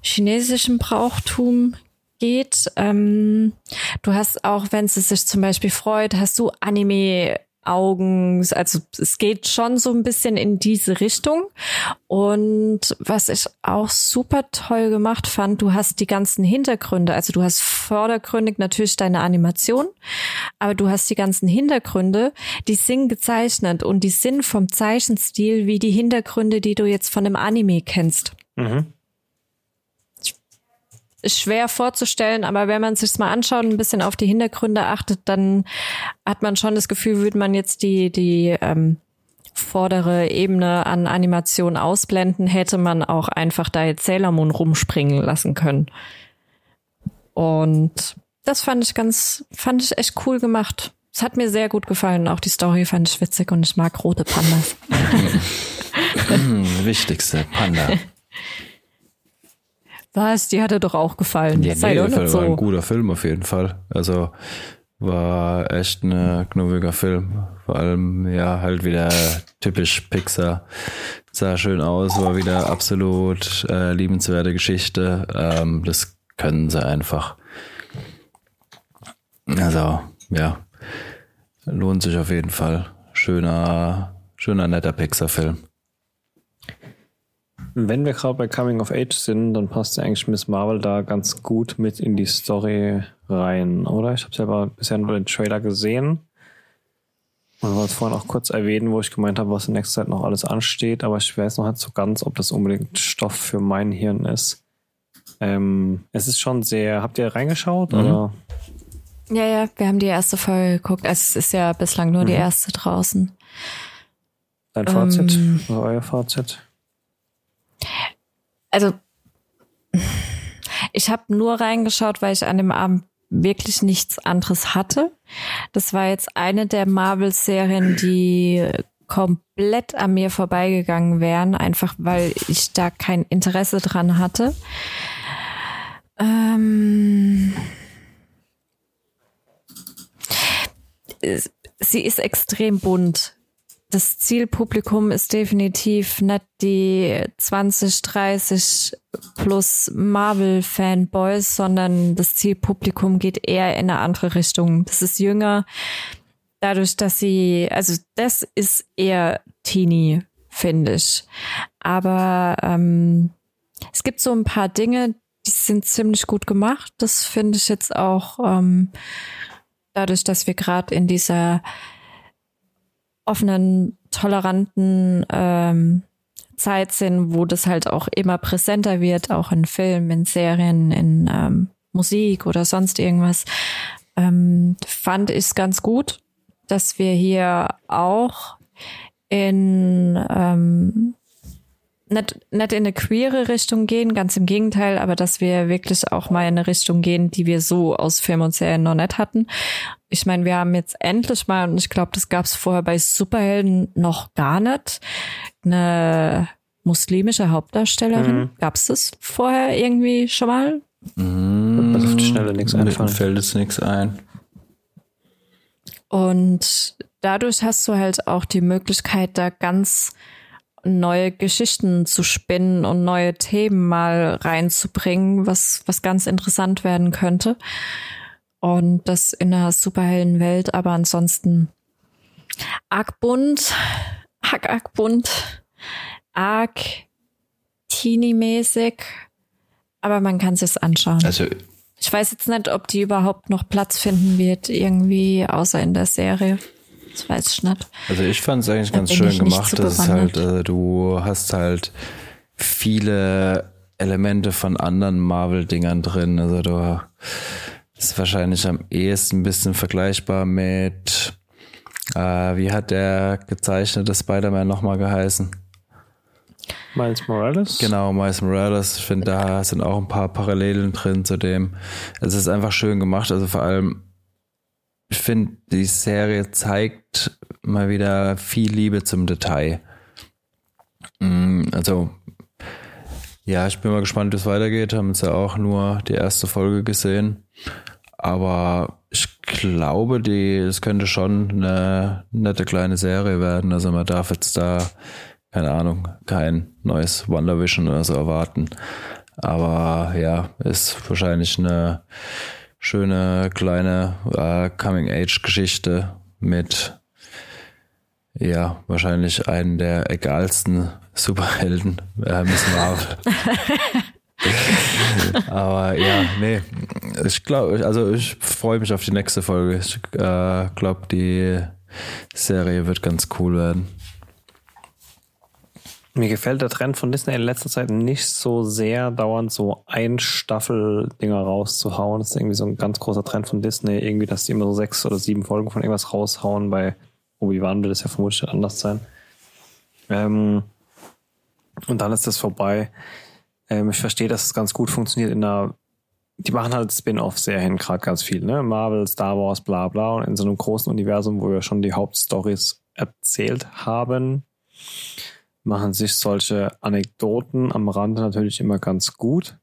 chinesischem Brauchtum geht. Ähm, du hast auch, wenn sie sich zum Beispiel freut, hast du Anime Augen. Also es geht schon so ein bisschen in diese Richtung. Und was ich auch super toll gemacht fand, du hast die ganzen Hintergründe. Also du hast vordergründig natürlich deine Animation, aber du hast die ganzen Hintergründe, die sind gezeichnet und die sind vom Zeichenstil wie die Hintergründe, die du jetzt von einem Anime kennst. Mhm schwer vorzustellen, aber wenn man sich mal anschaut und ein bisschen auf die Hintergründe achtet, dann hat man schon das Gefühl, würde man jetzt die, die ähm, vordere Ebene an Animation ausblenden, hätte man auch einfach da jetzt Sailor Moon rumspringen lassen können. Und das fand ich ganz, fand ich echt cool gemacht. Es hat mir sehr gut gefallen. Auch die Story fand ich witzig und ich mag rote Pandas. Wichtigste Panda. Was? Die hatte doch auch gefallen. Ja, Sei nee, doch so. war ein guter Film auf jeden Fall. Also war echt ein knubbiger Film. Vor allem, ja, halt wieder typisch Pixar. Sah schön aus, war wieder absolut äh, liebenswerte Geschichte. Ähm, das können sie einfach. Also, ja, lohnt sich auf jeden Fall. Schöner, schöner, netter Pixar-Film. Wenn wir gerade bei Coming of Age sind, dann passt ja eigentlich Miss Marvel da ganz gut mit in die Story rein, oder? Ich habe selber bisher nur den Trailer gesehen. Und wollte vorhin auch kurz erwähnen, wo ich gemeint habe, was in nächster Zeit noch alles ansteht, aber ich weiß noch nicht so ganz, ob das unbedingt Stoff für mein Hirn ist. Ähm, es ist schon sehr. Habt ihr reingeschaut? Mhm. Oder? Ja, ja, wir haben die erste Folge geguckt. Es ist ja bislang nur mhm. die erste draußen. Dein Fazit? Ähm, euer Fazit? Also, ich habe nur reingeschaut, weil ich an dem Abend wirklich nichts anderes hatte. Das war jetzt eine der Marvel-Serien, die komplett an mir vorbeigegangen wären, einfach weil ich da kein Interesse dran hatte. Ähm sie ist extrem bunt das Zielpublikum ist definitiv nicht die 20, 30 plus Marvel-Fanboys, sondern das Zielpublikum geht eher in eine andere Richtung. Das ist jünger, dadurch, dass sie, also das ist eher Teenie, finde ich. Aber ähm, es gibt so ein paar Dinge, die sind ziemlich gut gemacht. Das finde ich jetzt auch ähm, dadurch, dass wir gerade in dieser offenen, toleranten ähm, Zeit sind, wo das halt auch immer präsenter wird, auch in Filmen, in Serien, in ähm, Musik oder sonst irgendwas, ähm, fand ich es ganz gut, dass wir hier auch in ähm, nicht, nicht in eine queere Richtung gehen, ganz im Gegenteil, aber dass wir wirklich auch mal in eine Richtung gehen, die wir so aus Film und Serien noch nicht hatten. Ich meine, wir haben jetzt endlich mal, und ich glaube, das gab es vorher bei Superhelden noch gar nicht, eine muslimische Hauptdarstellerin. Mhm. Gab es das vorher irgendwie schon mal? Mhm. Also auf die Schnelle nichts einfallen. fällt es nichts ein. Und dadurch hast du halt auch die Möglichkeit, da ganz neue Geschichten zu spinnen und neue Themen mal reinzubringen, was, was ganz interessant werden könnte. Und das in einer Superheldenwelt, aber ansonsten arg bunt, arg, arg bunt, arg teeny-mäßig, aber man kann es sich anschauen. Also ich weiß jetzt nicht, ob die überhaupt noch Platz finden wird, irgendwie, außer in der Serie. Das weiß ich nicht. Also ich fand es eigentlich ganz schön gemacht. So das ist halt, äh, du hast halt viele Elemente von anderen Marvel-Dingern drin. Also du ist wahrscheinlich am ehesten ein bisschen vergleichbar mit, äh, wie hat der gezeichnete Spider-Man nochmal geheißen? Miles Morales? Genau, Miles Morales. Ich finde, da sind auch ein paar Parallelen drin zu dem. Es ist einfach schön gemacht. Also vor allem ich finde, die Serie zeigt mal wieder viel Liebe zum Detail. Mm, also, ja, ich bin mal gespannt, wie es weitergeht. Haben uns ja auch nur die erste Folge gesehen. Aber ich glaube, die, es könnte schon eine nette kleine Serie werden. Also man darf jetzt da, keine Ahnung, kein neues Wonder Vision oder so erwarten. Aber ja, ist wahrscheinlich eine schöne kleine äh, Coming-Age-Geschichte mit ja, wahrscheinlich einen der egalsten Superhelden, äh, Miss Marvel. Aber ja, nee, ich glaube, also ich freue mich auf die nächste Folge. Ich äh, glaube, die Serie wird ganz cool werden. Mir gefällt der Trend von Disney in letzter Zeit nicht so sehr, dauernd so ein Staffel-Dinger rauszuhauen. Das ist irgendwie so ein ganz großer Trend von Disney, irgendwie, dass die immer so sechs oder sieben Folgen von irgendwas raushauen. Bei Obi-Wan wird es ja vermutlich anders sein. Ähm, und dann ist das vorbei. Ähm, ich verstehe, dass es ganz gut funktioniert in einer die machen halt Spin-off-Serien gerade ganz viel, ne? Marvel, Star Wars, bla bla. Und in so einem großen Universum, wo wir schon die Hauptstories erzählt haben, machen sich solche Anekdoten am Rande natürlich immer ganz gut.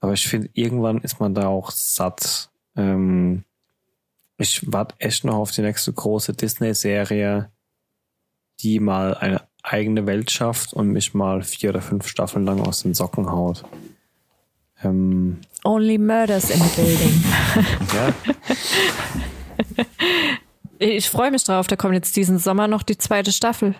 Aber ich finde, irgendwann ist man da auch satt. Ähm, ich warte echt noch auf die nächste große Disney-Serie, die mal eine eigene Welt schafft und mich mal vier oder fünf Staffeln lang aus den Socken haut. Ähm, Only Murders in the Building. ja. Ich freue mich drauf, da kommt jetzt diesen Sommer noch die zweite Staffel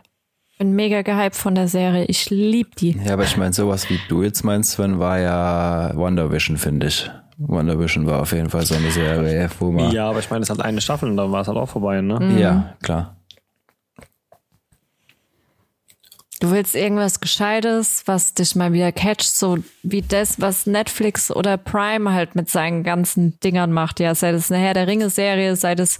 bin mega gehypt von der Serie. Ich liebe die. Ja, aber ich meine, sowas wie du jetzt meinst, Sven, war ja Wonder Vision, finde ich. Wonder Vision war auf jeden Fall so eine Serie, wo man. Ja, aber ich meine, es hat eine Staffel und dann war es halt auch vorbei, ne? Mhm. Ja, klar. Du willst irgendwas Gescheites, was dich mal wieder catcht, so wie das, was Netflix oder Prime halt mit seinen ganzen Dingern macht. Ja, sei das eine Herr der Ringe-Serie, sei das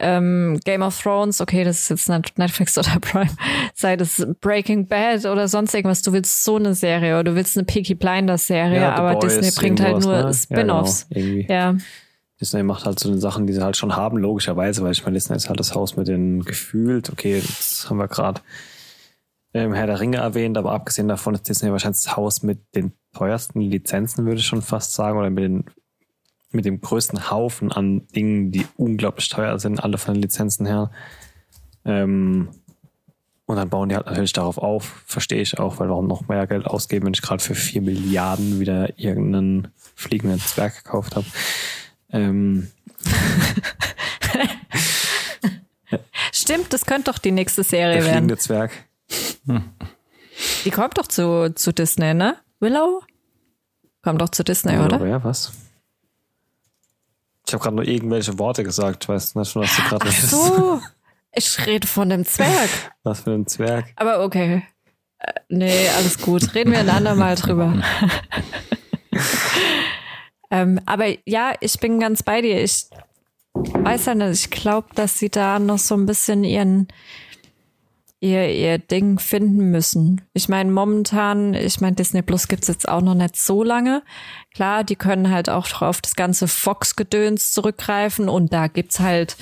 ähm, Game of Thrones, okay, das ist jetzt nicht Netflix oder Prime, sei das Breaking Bad oder sonst irgendwas. Du willst so eine Serie oder du willst eine Peaky Blinders-Serie, ja, aber Boys, Disney bringt halt nur ne? Spin-offs. Ja, genau, ja. Disney macht halt so eine Sachen, die sie halt schon haben, logischerweise, weil ich meine, Disney ist halt das Haus mit den gefühlt, okay, das haben wir gerade ähm, Herr der Ringe erwähnt, aber abgesehen davon ist Disney wahrscheinlich das Haus mit den teuersten Lizenzen, würde ich schon fast sagen, oder mit, den, mit dem größten Haufen an Dingen, die unglaublich teuer sind, alle von den Lizenzen her. Ähm, und dann bauen die halt natürlich darauf auf, verstehe ich auch, weil warum noch mehr Geld ausgeben, wenn ich gerade für vier Milliarden wieder irgendeinen fliegenden Zwerg gekauft habe. Ähm. Stimmt, das könnte doch die nächste Serie der werden. Fliegende Zwerg. Die kommt doch zu, zu Disney, ne? Willow? Kommt doch zu Disney, Willow, oder? Ja, was? Ich habe gerade nur irgendwelche Worte gesagt, weißt du nicht, was du gerade redest. so, ich rede von dem Zwerg. Was für ein Zwerg? Aber okay. Äh, nee, alles gut. Reden wir ein andermal drüber. ähm, aber ja, ich bin ganz bei dir. Ich weiß ja nicht, ich glaube, dass sie da noch so ein bisschen ihren ihr, ihr Ding finden müssen. Ich meine, momentan, ich meine, Disney Plus gibt's jetzt auch noch nicht so lange. Klar, die können halt auch auf das ganze Fox-Gedöns zurückgreifen und da gibt's halt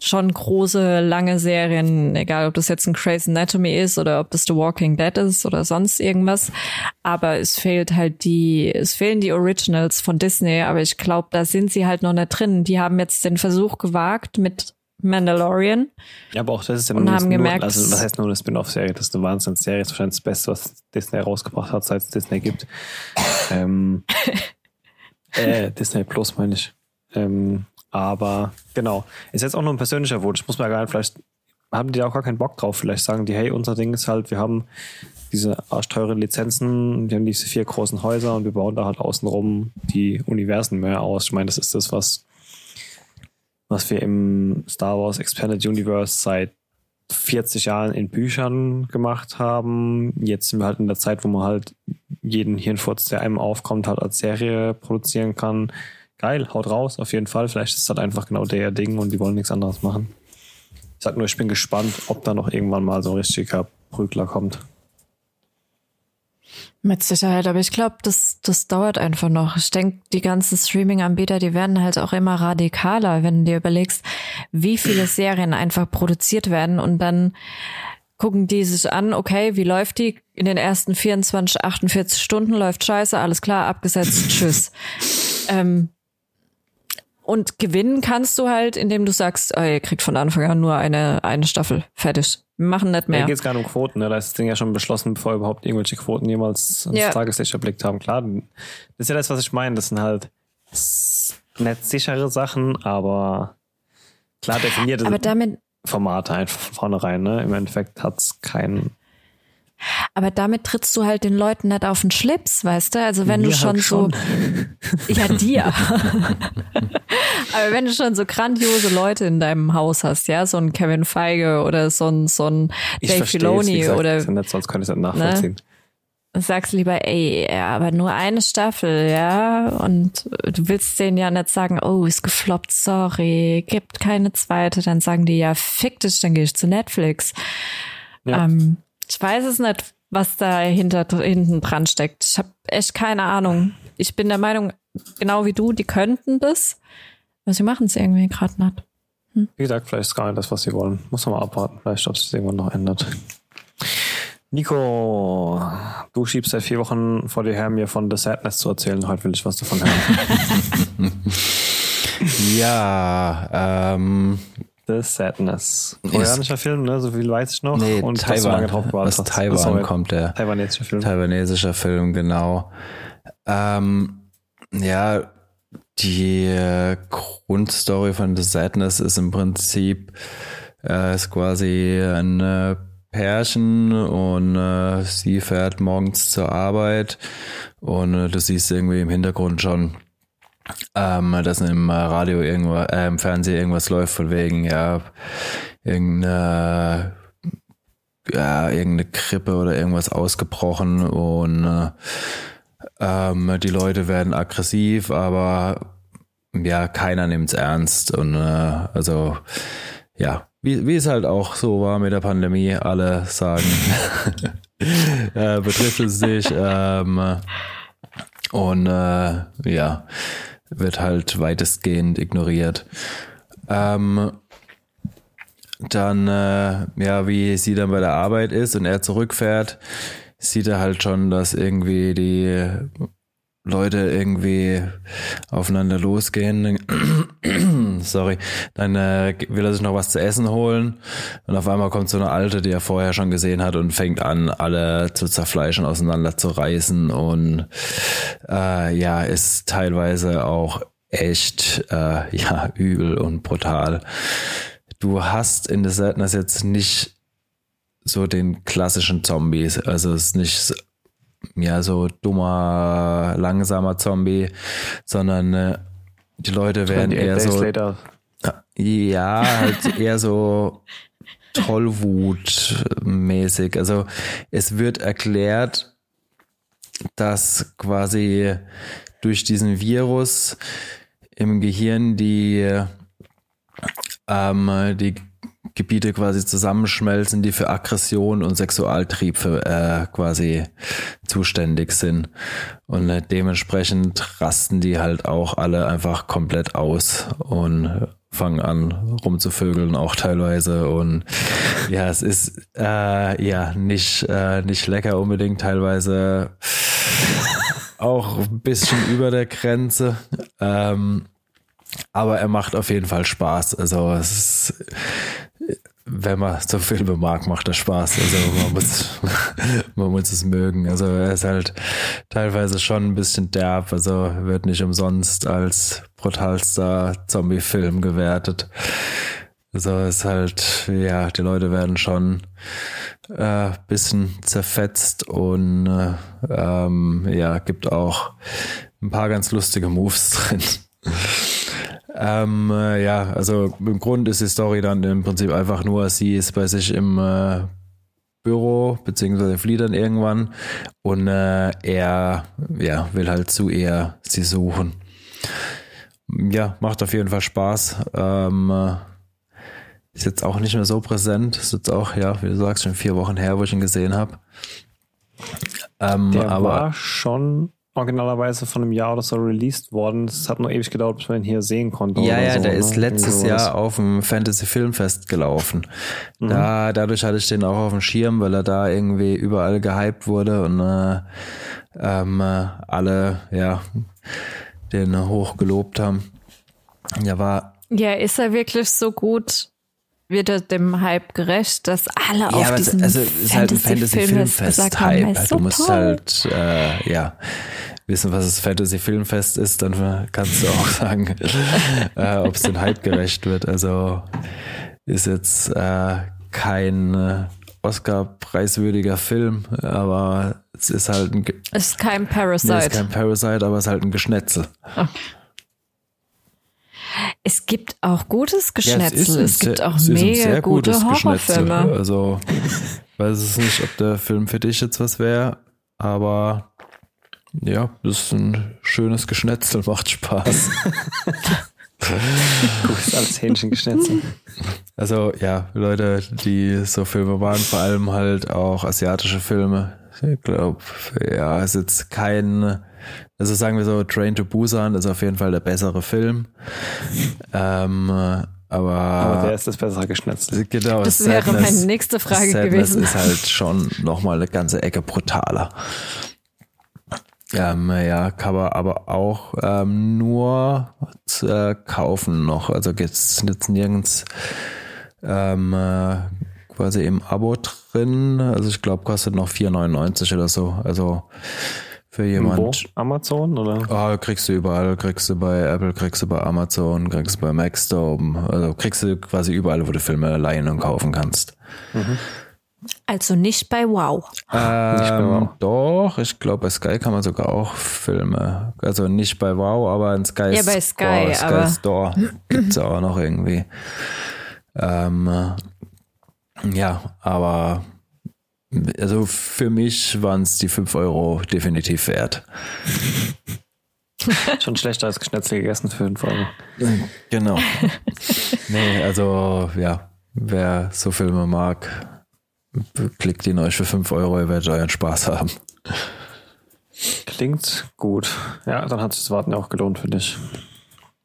schon große, lange Serien, egal ob das jetzt ein Crazy Anatomy ist oder ob das The Walking Dead ist oder sonst irgendwas. Aber es fehlt halt die, es fehlen die Originals von Disney, aber ich glaube, da sind sie halt noch nicht drin. Die haben jetzt den Versuch gewagt mit Mandalorian. Ja, aber auch das ist ja und nur, haben gemerkt, also was heißt nur eine Spin-off-Serie? Das ist eine Wahnsinnsserie. Das ist wahrscheinlich das Beste, was Disney rausgebracht hat, seit es Disney gibt. ähm, äh, Disney Plus meine ich. Ähm, aber genau. Ist jetzt auch nur ein persönlicher Wunsch. Muss man gar nicht, vielleicht haben die auch gar keinen Bock drauf. Vielleicht sagen die, hey, unser Ding ist halt, wir haben diese arschteuren Lizenzen, wir haben diese vier großen Häuser und wir bauen da halt außenrum die Universen mehr aus. Ich meine, das ist das, was was wir im Star Wars Expanded Universe seit 40 Jahren in Büchern gemacht haben. Jetzt sind wir halt in der Zeit, wo man halt jeden Hirnfurz, der einem aufkommt, halt als Serie produzieren kann. Geil, haut raus, auf jeden Fall. Vielleicht ist es halt einfach genau der Ding und die wollen nichts anderes machen. Ich sag nur, ich bin gespannt, ob da noch irgendwann mal so ein richtiger Prügler kommt. Mit Sicherheit, aber ich glaube, das, das dauert einfach noch. Ich denke, die ganzen Streaming-Anbieter, die werden halt auch immer radikaler, wenn du dir überlegst, wie viele Serien einfach produziert werden und dann gucken die sich an, okay, wie läuft die? In den ersten 24, 48 Stunden läuft scheiße, alles klar, abgesetzt, tschüss. Ähm, und gewinnen kannst du halt, indem du sagst, oh, ihr kriegt von Anfang an nur eine, eine Staffel. Fertig. Wir machen nicht mehr. Hier geht es gar nicht um Quoten, ne? Da ist das Ding ja schon beschlossen, bevor überhaupt irgendwelche Quoten jemals ans ja. Tageslicht erblickt haben. Klar, das ist ja das, was ich meine. Das sind halt nicht sichere Sachen, aber klar definierte Formate einfach von vornherein. Ne? Im Endeffekt hat es keinen aber damit trittst du halt den Leuten nicht auf den Schlips, weißt du? Also wenn Mir du schon, halt schon so, ja dir. Aber wenn du schon so grandiose Leute in deinem Haus hast, ja, so ein Kevin Feige oder so ein so ein Dave Filoni oder nicht, sonst könnte ich das nachvollziehen. Ne? Sagst lieber, ey, ja, aber nur eine Staffel, ja, und du willst denen ja nicht sagen, oh, ist gefloppt, sorry, gibt keine zweite, dann sagen die ja, fick dich, dann gehe ich zu Netflix. Ja. Ähm, ich weiß es nicht, was da hinter, hinten dran steckt. Ich habe echt keine Ahnung. Ich bin der Meinung, genau wie du, die könnten das, aber sie machen es irgendwie gerade nicht. Hm? Wie gesagt, vielleicht ist gar nicht das, was sie wollen. Muss man mal abwarten. Vielleicht, ob es irgendwann noch ändert. Nico, du schiebst seit vier Wochen vor dir her, mir von The Sadness zu erzählen. Heute will ich was davon hören. ja, ähm, The Sadness. Koreanischer ist, Film, ne? So viel weiß ich noch. Nee, und Taiwan. drauf aus Taiwan Sorry. kommt der. Taiwanesischer Film. Taiwanesischer Film, genau. Ähm, ja, die äh, Grundstory von The Sadness ist im Prinzip äh, ist quasi ein äh, Pärchen und äh, sie fährt morgens zur Arbeit und äh, du siehst irgendwie im Hintergrund schon ähm, dass im Radio irgendwo, äh, im Fernsehen irgendwas läuft von wegen, ja, irgendeine, ja, irgendeine Krippe oder irgendwas ausgebrochen und äh, ähm, die Leute werden aggressiv, aber ja, keiner nimmt's ernst und äh, also ja, wie, wie es halt auch so war mit der Pandemie, alle sagen, äh, betrifft es sich ähm, und äh, ja, wird halt weitestgehend ignoriert. Ähm, dann, äh, ja, wie sie dann bei der Arbeit ist und er zurückfährt, sieht er halt schon, dass irgendwie die Leute irgendwie aufeinander losgehen. Sorry. Dann äh, will er sich noch was zu essen holen. Und auf einmal kommt so eine Alte, die er vorher schon gesehen hat und fängt an, alle zu zerfleischen, auseinander zu reißen. Und äh, ja, ist teilweise auch echt äh, ja übel und brutal. Du hast in The Sadness jetzt nicht so den klassischen Zombies. Also es ist nicht ja, so dummer, langsamer Zombie, sondern äh, die Leute werden eher so. Later. Ja, halt eher so Tollwut-mäßig. Also es wird erklärt, dass quasi durch diesen Virus im Gehirn die, ähm, die Gebiete quasi zusammenschmelzen, die für Aggression und Sexualtrieb für, äh, quasi zuständig sind. Und äh, dementsprechend rasten die halt auch alle einfach komplett aus und fangen an rumzuvögeln auch teilweise. Und ja es ist äh, ja nicht äh, nicht lecker unbedingt teilweise. Auch ein bisschen über der Grenze. Ähm, aber er macht auf jeden Fall Spaß. Also es ist wenn man so Filme mag, macht das Spaß. Also man muss, man muss es mögen. Also er ist halt teilweise schon ein bisschen derb. Also wird nicht umsonst als brutalster Zombie-Film gewertet. Also ist halt, ja, die Leute werden schon äh, bisschen zerfetzt und äh, ähm, ja, gibt auch ein paar ganz lustige Moves drin. Ähm, äh, ja, also im Grund ist die Story dann im Prinzip einfach nur, sie ist bei sich im äh, Büro, beziehungsweise flieht dann irgendwann und äh, er ja, will halt zu ihr sie suchen. Ja, macht auf jeden Fall Spaß. Ähm, äh, ist jetzt auch nicht mehr so präsent. Ist jetzt auch, ja, wie du sagst, schon vier Wochen her, wo ich ihn gesehen habe. Ähm, Der aber war schon originalerweise von einem Jahr oder so released worden. Es hat nur ewig gedauert, bis man ihn hier sehen konnte. Ja, ja, so, der ne? ist letztes Jahr auf dem Fantasy Filmfest gelaufen. Mhm. Da, dadurch hatte ich den auch auf dem Schirm, weil er da irgendwie überall gehypt wurde und äh, ähm, äh, alle, ja, den hoch gelobt haben. Ja, war. Ja, ist er wirklich so gut? Wird er dem Hype gerecht, dass alle ja, auf diesen also, es ist halt ein Fantasy Filmfest Hype. du musst toll. halt äh, ja wissen, was das Fantasy Filmfest ist, dann kannst du auch sagen, äh, ob es den Hype gerecht wird. Also ist jetzt äh, kein äh, Oscar-preiswürdiger Film, aber es ist halt ein. Es ist kein Parasite. Nee, es ist kein Parasite, aber es ist halt ein Geschnetzel. Okay. Es gibt auch gutes Geschnetzel. Ja, es, es, gibt auch mega gute Horrorfilme. Also weiß es nicht, ob der Film für dich jetzt was wäre, aber ja, das ist ein schönes Geschnetzel, macht Spaß. Gut als Hähnchengeschnetzel. Also ja, Leute, die so Filme waren, vor allem halt auch asiatische Filme. Ich glaube, ja, ist jetzt kein, also sagen wir so, Train to Busan ist auf jeden Fall der bessere Film. ähm, aber, aber der ist das bessere Geschnetzel. Genau, das wäre Sadness, meine nächste Frage Sadness gewesen. ist halt schon nochmal eine ganze Ecke brutaler. Ähm, ja, kann man aber auch ähm, nur äh, kaufen noch. Also gibt's jetzt nirgends ähm, äh, quasi im Abo drin. Also ich glaube, kostet noch 4,99 oder so. Also für jemand. Wo? Amazon oder? Oh, kriegst du überall, kriegst du bei Apple, kriegst du bei Amazon, kriegst du bei Maxdome. Also kriegst du quasi überall, wo du Filme leihen und kaufen kannst. Mhm. Also nicht bei Wow. Ähm, nicht bei wow. Doch, ich glaube, bei Sky kann man sogar auch Filme. Also nicht bei Wow, aber in Sky, ja, bei Sky, Store, Sky Store gibt es auch noch irgendwie. Ähm, ja, aber also für mich waren es die 5 Euro definitiv wert. Schon schlechter als Geschnetzel gegessen für 5 Euro. Genau. nee, also ja, wer so Filme mag, Klickt ihn euch für 5 Euro, ihr werdet euren Spaß haben. Klingt gut. Ja, dann hat sich das Warten auch gelohnt für dich.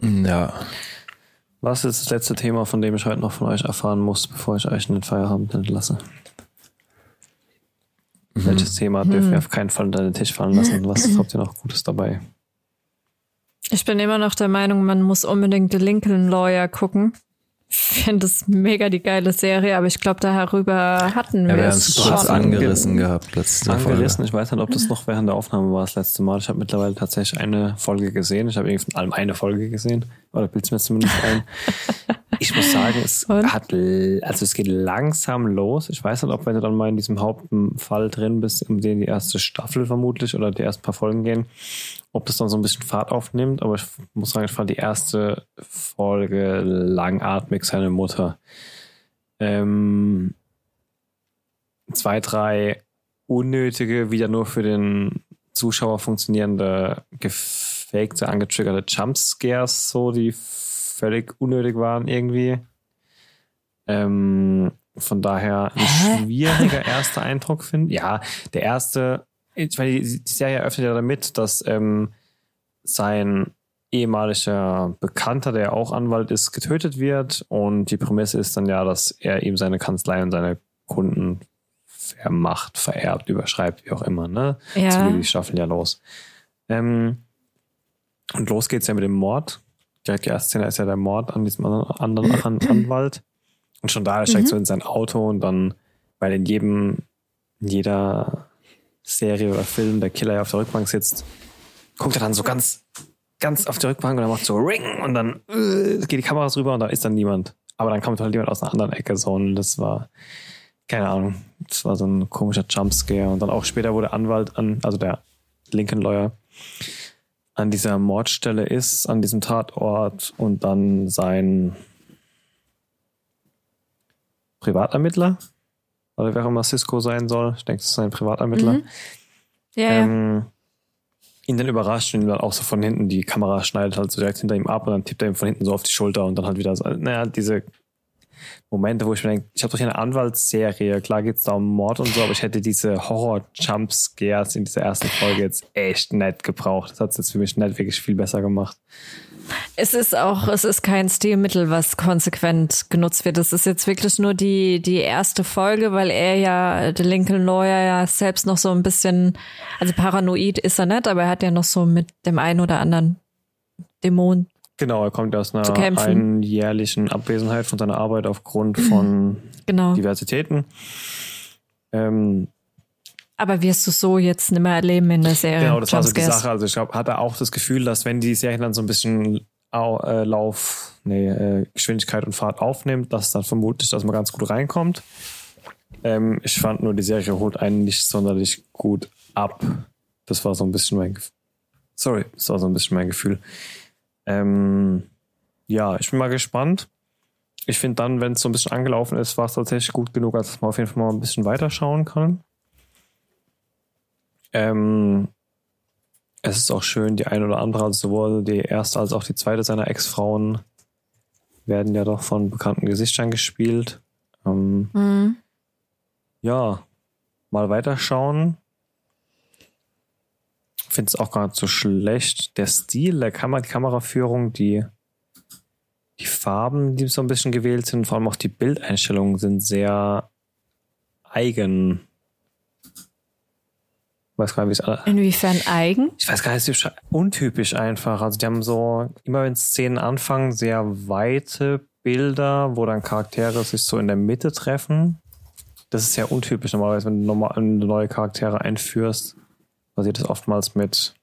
Ja. Was ist das letzte Thema, von dem ich heute noch von euch erfahren muss, bevor ich euch in den Feierabend entlasse? Mhm. Welches Thema dürfen wir hm. auf keinen Fall unter den Tisch fallen lassen? Was habt ihr noch Gutes dabei? Ich bin immer noch der Meinung, man muss unbedingt The Lincoln Lawyer gucken finde es mega die geile Serie, aber ich glaube, darüber hatten wir ja, es schon. kurz angerissen gehabt letzte Angerissen, Folge. ich weiß nicht, ob das noch während der Aufnahme war das letzte Mal. Ich habe mittlerweile tatsächlich eine Folge gesehen. Ich habe irgendwie von allem eine Folge gesehen. Oder bild's mir zumindest ein. ich muss sagen, es Und? hat, also es geht langsam los. Ich weiß nicht, ob wenn du dann mal in diesem Hauptfall drin bist, um den die erste Staffel vermutlich oder die ersten paar Folgen gehen, ob das dann so ein bisschen Fahrt aufnimmt, aber ich muss sagen, ich fand die erste Folge langatmig, seine Mutter. Ähm, zwei, drei unnötige, wieder nur für den Zuschauer funktionierende, gefakte, angetriggerte Jumpscares, so, die völlig unnötig waren irgendwie. Ähm, von daher ein schwieriger erster Eindruck finde. Ja, der erste weil die, die Serie eröffnet ja damit, dass ähm, sein ehemaliger Bekannter, der auch Anwalt ist, getötet wird. Und die Prämisse ist dann ja, dass er ihm seine Kanzlei und seine Kunden vermacht, vererbt, überschreibt, wie auch immer. Ne? Ja. So geht die Staffel ja los. Ähm, und los geht's ja mit dem Mord. Direkt die erste Szene ist ja der Mord an diesem anderen Anwalt. Und schon da steigt mhm. so in sein Auto und dann, weil in jedem, in jeder Serie oder Film der Killer ja auf der Rückbank sitzt, guckt er dann so ganz, ganz auf die Rückbank und dann macht so Ring und dann äh, geht die Kamera rüber und da ist dann niemand. Aber dann kommt halt jemand aus einer anderen Ecke so und das war, keine Ahnung, das war so ein komischer Jumpscare und dann auch später, der Anwalt an, also der Lincoln Lawyer, an dieser Mordstelle ist, an diesem Tatort und dann sein Privatermittler, oder wer auch immer Cisco sein soll. Ich denke, das ist ein Privatermittler. Mhm. Ja, ähm, ja. Ihn dann überrascht und ihn dann auch so von hinten, die Kamera schneidet halt so direkt hinter ihm ab und dann tippt er ihm von hinten so auf die Schulter und dann halt wieder so, naja, diese Momente, wo ich mir denke, ich habe doch hier eine Anwaltsserie, klar geht's da um Mord und so, aber ich hätte diese Horror-Jumpscares in dieser ersten Folge jetzt echt nett gebraucht. Das hat es jetzt für mich nicht wirklich viel besser gemacht. Es ist auch, es ist kein Stilmittel, was konsequent genutzt wird. Es ist jetzt wirklich nur die, die erste Folge, weil er ja, der Lincoln Lawyer ja selbst noch so ein bisschen, also paranoid ist er nicht, aber er hat ja noch so mit dem einen oder anderen Dämon. Genau, er kommt aus einer einjährlichen Abwesenheit von seiner Arbeit aufgrund von genau. Diversitäten. Ähm, aber wirst du so jetzt nicht mehr erleben in der Serie? Genau, das war so die Sache. Also ich glaube, hat er auch das Gefühl, dass wenn die Serien dann so ein bisschen äh, Lauf, nee, äh, Geschwindigkeit und Fahrt aufnimmt, dass dann vermutlich, dass man ganz gut reinkommt. Ähm, ich fand nur, die Serie holt einen nicht sonderlich gut ab. Das war so ein bisschen mein Gefühl. Sorry, das war so ein bisschen mein Gefühl. Ähm, ja, ich bin mal gespannt. Ich finde dann, wenn es so ein bisschen angelaufen ist, war es tatsächlich gut genug, als man auf jeden Fall mal ein bisschen weiterschauen kann. Ähm, es ist auch schön, die eine oder andere, also sowohl die erste als auch die zweite seiner Ex-Frauen werden ja doch von bekannten Gesichtern gespielt. Ähm, mhm. Ja, mal weiterschauen. Finde es auch gar nicht so schlecht. Der Stil der Kamera, die Kameraführung, die, die Farben, die so ein bisschen gewählt sind, vor allem auch die Bildeinstellungen sind sehr eigen weiß gar nicht, wie es Inwiefern eigen? Ich weiß gar nicht, es ist untypisch einfach. Also die haben so, immer wenn Szenen anfangen, sehr weite Bilder, wo dann Charaktere sich so in der Mitte treffen. Das ist sehr untypisch normalerweise, wenn du neue Charaktere einführst. Passiert das oftmals mit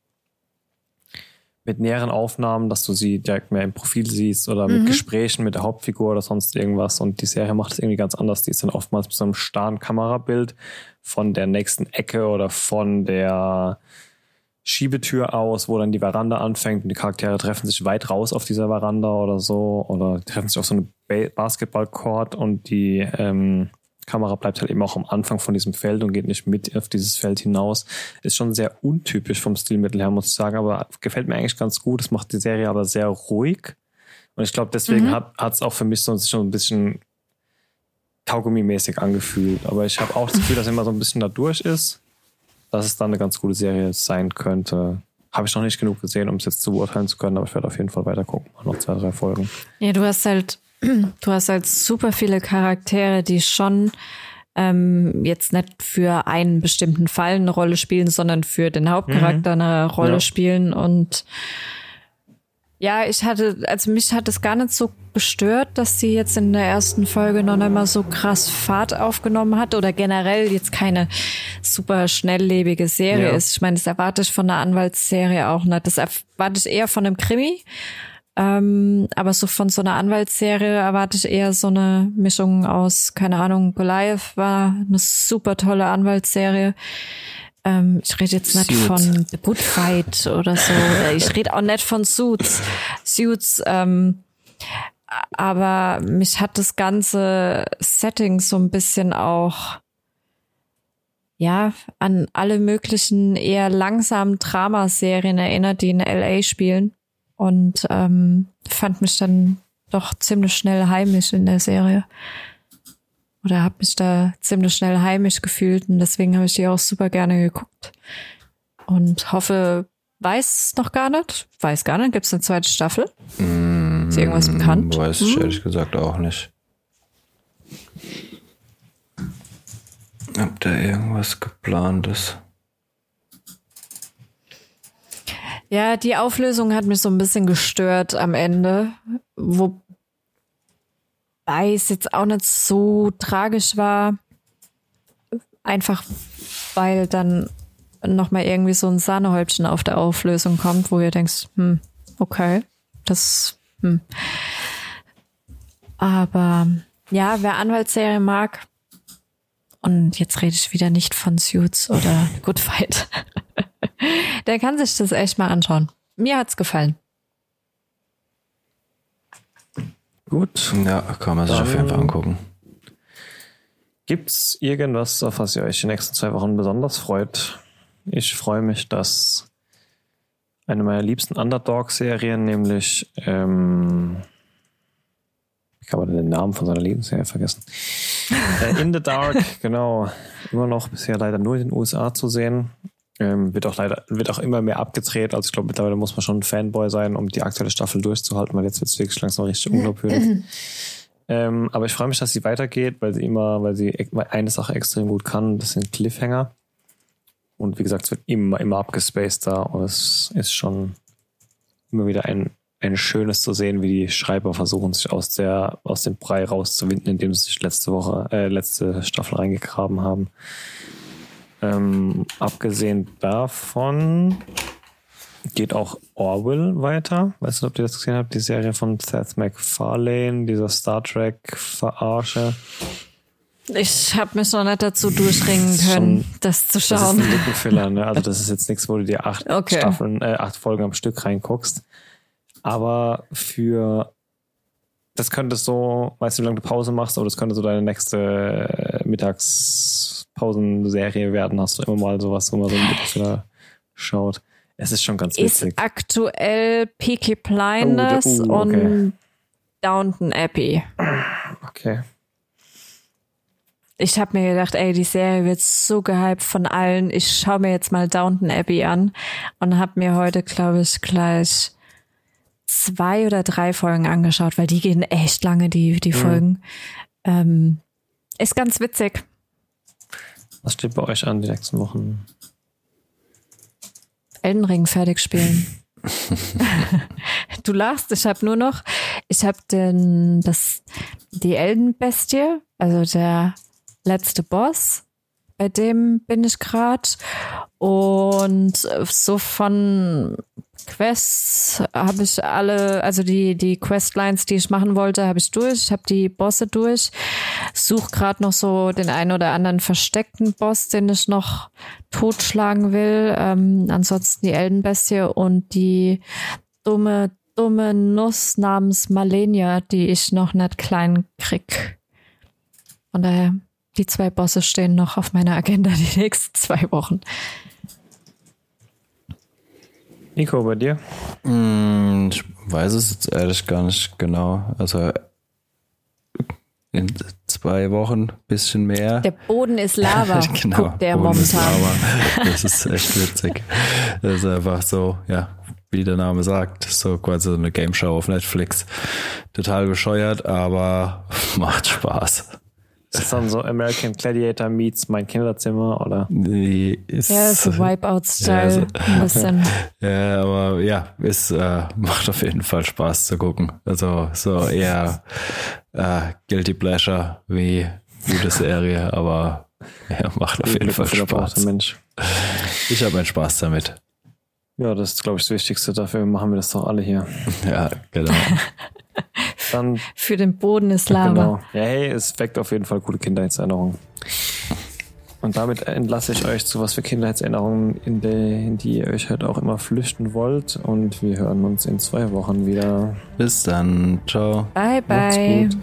mit näheren Aufnahmen, dass du sie direkt mehr im Profil siehst oder mit mhm. Gesprächen mit der Hauptfigur oder sonst irgendwas. Und die Serie macht es irgendwie ganz anders. Die ist dann oftmals mit so einem starren Kamerabild von der nächsten Ecke oder von der Schiebetür aus, wo dann die Veranda anfängt und die Charaktere treffen sich weit raus auf dieser Veranda oder so oder treffen sich auf so einem Basketballcourt und die ähm, Kamera bleibt halt eben auch am Anfang von diesem Feld und geht nicht mit auf dieses Feld hinaus. Ist schon sehr untypisch vom Stilmittel her, muss ich sagen, aber gefällt mir eigentlich ganz gut. Es macht die Serie aber sehr ruhig. Und ich glaube, deswegen mhm. hat es auch für mich so schon ein bisschen Kaugummi-mäßig angefühlt. Aber ich habe auch das Gefühl, dass immer so ein bisschen da durch ist, dass es dann eine ganz gute Serie sein könnte. Habe ich noch nicht genug gesehen, um es jetzt zu beurteilen zu können, aber ich werde auf jeden Fall weiter gucken. Noch zwei, drei Folgen. Ja, du hast halt du hast halt super viele Charaktere, die schon ähm, jetzt nicht für einen bestimmten Fall eine Rolle spielen, sondern für den Hauptcharakter mhm. eine Rolle ja. spielen. Und ja, ich hatte, also mich hat es gar nicht so gestört, dass sie jetzt in der ersten Folge noch einmal so krass Fahrt aufgenommen hat oder generell jetzt keine super schnelllebige Serie ja. ist. Ich meine, das erwarte ich von einer Anwaltsserie auch nicht. Das erwarte ich eher von einem Krimi. Ähm, aber so von so einer Anwaltsserie erwarte ich eher so eine Mischung aus, keine Ahnung, Goliath war eine super tolle Anwaltsserie. Ähm, ich rede jetzt nicht Suits. von The Good Fight oder so. Ich rede auch nicht von Suits. Suits, ähm, aber mich hat das ganze Setting so ein bisschen auch ja, an alle möglichen eher langsamen Dramaserien erinnert, die in LA spielen und ähm, fand mich dann doch ziemlich schnell heimisch in der Serie. Oder habe mich da ziemlich schnell heimisch gefühlt und deswegen habe ich die auch super gerne geguckt. Und hoffe, weiß noch gar nicht, weiß gar nicht, gibt es eine zweite Staffel? Mm, Ist irgendwas bekannt? Weiß ich hm? ehrlich gesagt auch nicht. Ob da irgendwas geplantes? Ja, die Auflösung hat mich so ein bisschen gestört am Ende, wobei es jetzt auch nicht so tragisch war. Einfach weil dann nochmal irgendwie so ein Sahnehäubchen auf der Auflösung kommt, wo ihr denkst, hm, okay, das, hm. Aber ja, wer Anwaltsserie mag, und jetzt rede ich wieder nicht von Suits oder Good Fight. Der kann sich das echt mal anschauen. Mir hat's gefallen. Gut. Ja, kann man sich Dann auf jeden Fall angucken. Gibt's irgendwas, auf was ihr euch die nächsten zwei Wochen besonders freut? Ich freue mich, dass eine meiner liebsten Underdog-Serien, nämlich ähm, ich kann man den Namen von seiner Lebensserie vergessen. äh, In the Dark, genau. Immer noch bisher leider nur in den USA zu sehen. Ähm, wird auch leider, wird auch immer mehr abgedreht. Also ich glaube, mittlerweile muss man schon ein Fanboy sein, um die aktuelle Staffel durchzuhalten, weil jetzt wird es wirklich langsam richtig unglaubwürdig. ähm, aber ich freue mich, dass sie weitergeht, weil sie immer, weil sie eine Sache extrem gut kann, das sind Cliffhanger. Und wie gesagt, es wird immer, immer abgespaced da und es ist schon immer wieder ein, ein schönes zu sehen, wie die Schreiber versuchen, sich aus der, aus dem Brei rauszuwinden, indem sie sich letzte Woche, äh, letzte Staffel reingegraben haben. Ähm, abgesehen davon geht auch Orwell weiter. Weißt du, ob ihr das gesehen habt? Die Serie von Seth MacFarlane, dieser Star Trek-Verarsche. Ich habe mich noch nicht dazu durchringen können, das zu schauen. Das ist ein Lückenfiller, ne? Also das ist jetzt nichts, wo du dir acht okay. Staffeln, äh, acht Folgen am Stück reinguckst. Aber für das könnte so, weißt du, wie lange du Pause machst, aber das könnte so deine nächste Mittagspausenserie werden. Hast du immer mal sowas, wo man so ein Lückenfiller schaut. Es ist schon ganz witzig. Ist aktuell Peaky Blinders oh, uh, okay. und Downton Abbey. Okay. Ich habe mir gedacht, ey, die Serie wird so gehypt von allen. Ich schaue mir jetzt mal Downton Abbey an und habe mir heute, glaube ich, gleich zwei oder drei Folgen angeschaut, weil die gehen echt lange, die, die mhm. Folgen. Ähm, ist ganz witzig. Was steht bei euch an die nächsten Wochen? Elden Ring fertig spielen. du lachst, ich habe nur noch, ich habe den, das, die Eldenbestie, also der letzte Boss, bei dem bin ich gerade. Und so von Quests habe ich alle, also die, die Questlines, die ich machen wollte, habe ich durch. Ich habe die Bosse durch. Suche gerade noch so den einen oder anderen versteckten Boss, den ich noch totschlagen will. Ähm, ansonsten die Eldenbestie und die dumme, dumme Nuss namens Malenia, die ich noch nicht klein krieg. Von daher, die zwei Bosse stehen noch auf meiner Agenda die nächsten zwei Wochen. Nico, bei dir? Hm, ich weiß es jetzt ehrlich gar nicht genau. Also in zwei Wochen bisschen mehr. Der Boden ist Lava. genau, Guckt der Boden momentan. Ist Lava. Das ist echt witzig. Das ist einfach so, ja, wie der Name sagt, so quasi so eine Game Show auf Netflix. Total bescheuert, aber macht Spaß. Ist das dann so American Gladiator meets mein Kinderzimmer oder? Nee, ist, ja, so Wipeout-Style. Ja, so, ja, aber ja, es äh, macht auf jeden Fall Spaß zu gucken. Also so eher äh, Guilty Pleasure wie gute Serie, aber ja, macht auf jeden Fall Spaß. Mensch. Ich habe meinen Spaß damit. Ja, das ist, glaube ich, das Wichtigste. Dafür machen wir das doch alle hier. Ja, genau. Dann, Für den Boden ist Lava. Genau. Ja, hey, es weckt auf jeden Fall gute Kindheitserinnerungen. Und damit entlasse ich euch zu was für Kindheitserinnerungen, in, der, in die ihr euch halt auch immer flüchten wollt. Und wir hören uns in zwei Wochen wieder. Bis dann. Ciao. Bye, bye. Macht's gut.